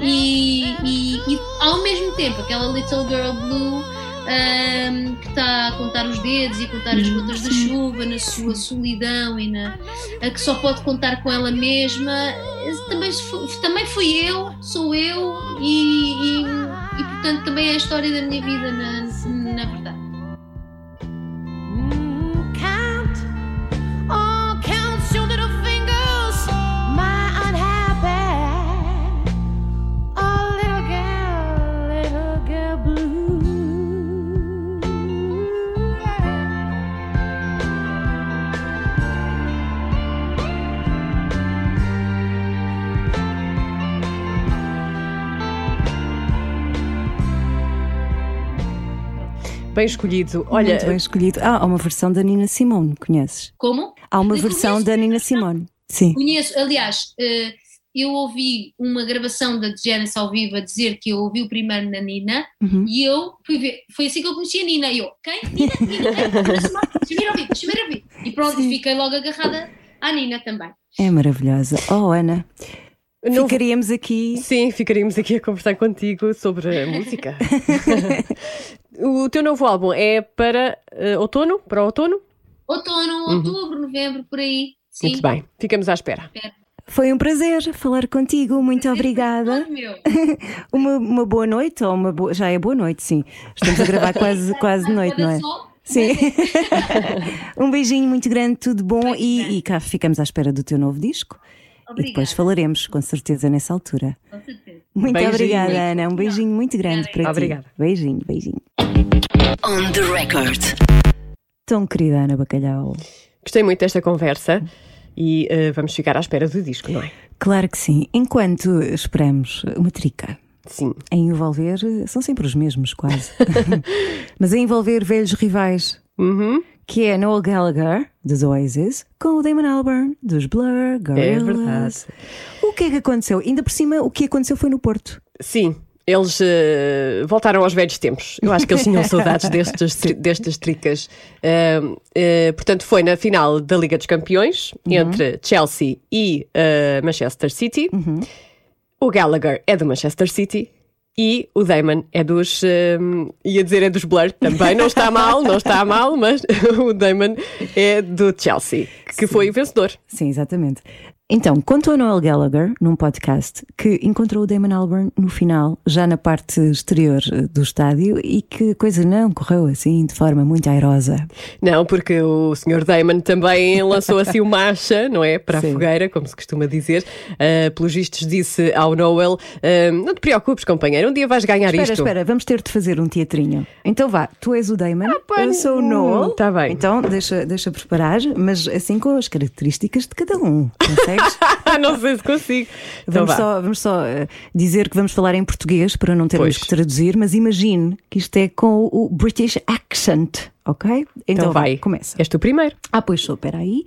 Speaker 7: E, e- e, ao mesmo tempo, aquela Little Girl Blue ahm, que está a contar os dedos e a contar as gotas de chuva na sua solidão e na, a que só pode contar com ela mesma, também, também fui eu, sou eu e, e, e, portanto também é a história da minha vida na, na verdade.
Speaker 3: Bem escolhido. Olha,
Speaker 2: Muito bem escolhido. Ah, há uma versão da Nina Simone, conheces?
Speaker 7: Como?
Speaker 2: Há uma
Speaker 7: Eu
Speaker 2: versão
Speaker 7: conheço.
Speaker 2: da Nina Simone. Sim.
Speaker 7: Conheço, aliás, eh, eu ouvi uma gravação da Janice ao vivo a dizer que eu ouvi o primeiro na Nina
Speaker 2: Uhum.
Speaker 7: e eu fui ver, foi assim que eu conheci a Nina. E eu, quem? Nina? Nina? Deixa-me ir ouvir, deixa-me ir ouvir. E pronto,
Speaker 2: Sim.
Speaker 7: fiquei logo agarrada à Nina também.
Speaker 2: É maravilhosa. Oh, Ana,
Speaker 3: não-
Speaker 2: ficaríamos aqui.
Speaker 3: Sim, ficaríamos aqui a conversar contigo sobre a (laughs) música. o teu novo álbum é para eh, outono? Para outono?
Speaker 7: Outono,
Speaker 3: Uhum.
Speaker 7: outubro, novembro, por aí. Sim.
Speaker 3: Muito bem, ficamos à espera.
Speaker 2: Foi um prazer falar contigo. Muito obrigada.
Speaker 7: Todo meu. (laughs)
Speaker 2: Uma, uma boa noite, ou uma boa. Já é boa noite, sim. Estamos a gravar quase, (laughs) quase de noite, não é? Sim. um beijinho muito grande, tudo bom. E, e cá ficamos à espera do teu novo disco. E
Speaker 7: Obrigada.
Speaker 2: depois falaremos, com certeza, nessa altura.
Speaker 7: Com certeza.
Speaker 2: Muito
Speaker 3: Beijinho.
Speaker 2: obrigada, Ana. Um beijinho muito grande
Speaker 7: Obrigada.
Speaker 2: para ti.
Speaker 3: Obrigada.
Speaker 2: Beijinho, beijinho.
Speaker 1: On the record.
Speaker 2: Tão querida Ana Bacalhau.
Speaker 3: Gostei muito desta conversa e eh, vamos ficar à espera do disco, não é?
Speaker 2: Claro que sim. Enquanto esperamos uma trica.
Speaker 3: Sim.
Speaker 2: A envolver, são sempre os mesmos, quase. (laughs) Mas a envolver velhos rivais,
Speaker 3: Uhum.
Speaker 2: Que é Noel Gallagher, dos Oasis, com o Damon Albarn, dos Blur,
Speaker 3: É
Speaker 2: Gorillaz.
Speaker 3: verdade.
Speaker 2: O que é que aconteceu? Ainda por cima, o que aconteceu foi no Porto.
Speaker 3: Sim, eles eh, voltaram aos velhos tempos. Eu acho que eles tinham (laughs) saudades destes, destas tricas. Ahm, eh, portanto, foi na final da Liga dos Campeões entre Chelsea e eh, Manchester City. O Gallagher é do Manchester City. E o Damon é dos. ahm, ia dizer é dos Blur também, não está mal, não está mal, mas (laughs) o Damon é do Chelsea, que foi o vencedor.
Speaker 2: Sim, exatamente. Então, contou Noel Gallagher num podcast que encontrou o Damon Albarn no final, já na parte exterior eh, do estádio, e que a coisa não correu assim de forma muito airosa.
Speaker 3: Não, porque o Sr. Damon também (laughs) lançou assim uma acha, não é? Para a
Speaker 2: Sim.
Speaker 3: fogueira, como se costuma dizer. Uh, pelos vistos, disse ao Noel: uh, Não te preocupes, companheiro, um dia vais ganhar
Speaker 2: Espera,
Speaker 3: isto.
Speaker 2: espera, vamos ter de fazer um teatrinho. Então vá, tu és o Damon, eu sou o Noel.
Speaker 3: tá bem.
Speaker 2: Então deixa, deixa preparar, mas assim com as características de cada um. (laughs) (laughs)
Speaker 3: Não sei se consigo. Então
Speaker 2: Vamos só, vamos só eh, dizer que vamos falar em português para não termos
Speaker 3: Pois.
Speaker 2: que traduzir, mas imagine que isto é com o British accent, ok?
Speaker 3: Então
Speaker 2: vá,
Speaker 3: vai.
Speaker 2: começa.
Speaker 3: És tu primeiro.
Speaker 2: Ah, pois sou, espera aí.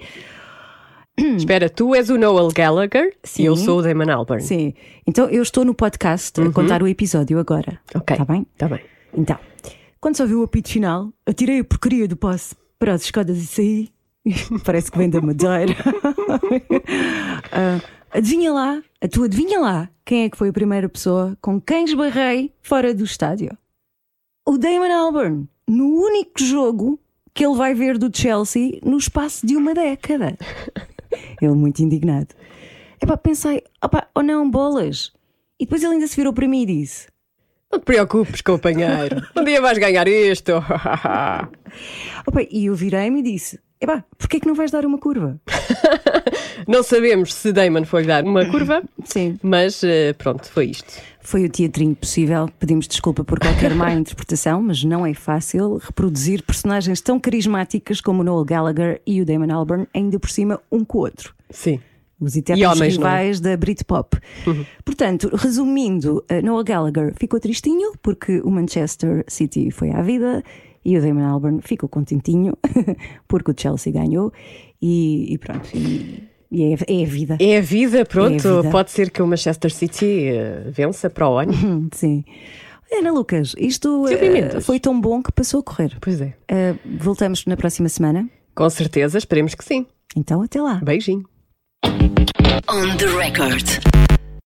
Speaker 2: (clears throat)
Speaker 3: Espera, tu és o Noel Gallagher
Speaker 2: Sim.
Speaker 3: e eu sou o Damon Albarn.
Speaker 2: Sim. Então eu estou no podcast a contar o episódio agora.
Speaker 3: Uhum. Ok.
Speaker 2: Está bem?
Speaker 3: Está bem.
Speaker 2: Então, quando se ouviu o apito final, atirei a porcaria do passe para as escadas e saí. (laughs) Parece que vem da Madeira. (laughs) Ah, adivinha lá, a tua adivinha lá, quem é que foi a primeira pessoa com quem esbarrei fora do estádio? O Damon Albarn, no único jogo que ele vai ver do Chelsea no espaço de uma década. (laughs) Ele muito indignado. Epá, pensei, opá, ou não, bolas. E depois ele ainda se virou para mim e disse:
Speaker 3: Não te preocupes, companheiro. Um dia vais ganhar isto.
Speaker 2: Opa, e eu virei-me e disse: Epá, porquê é que não vais dar uma curva? (laughs)
Speaker 3: Não sabemos se Damon foi dar uma curva,
Speaker 2: Sim.
Speaker 3: mas eh, pronto, foi isto.
Speaker 2: Foi o teatrinho possível. Pedimos desculpa por qualquer má (laughs) interpretação, mas não é fácil reproduzir personagens tão carismáticas como o Noel Gallagher e o Damon Albarn, ainda por cima um com o outro.
Speaker 3: Sim.
Speaker 2: Os
Speaker 3: homens, não é?
Speaker 2: rivais da Britpop. Portanto, resumindo, eh, Noel Gallagher ficou tristinho porque o Manchester City foi à vida e o Damon Albarn ficou contentinho (laughs) porque o Chelsea ganhou e, e pronto. E, e é, é a vida.
Speaker 3: É a vida, pronto.
Speaker 2: É a vida.
Speaker 3: Pode ser que o Manchester City eh, vença para o ano.
Speaker 2: Hum, Sim. Ana Lucas, isto
Speaker 3: Pimentas.
Speaker 2: foi tão bom que passou a correr.
Speaker 3: Pois é.
Speaker 2: Eh, voltamos na próxima semana.
Speaker 3: Com certeza, esperemos que sim.
Speaker 2: Então, até lá.
Speaker 3: Beijinho.
Speaker 1: On the record.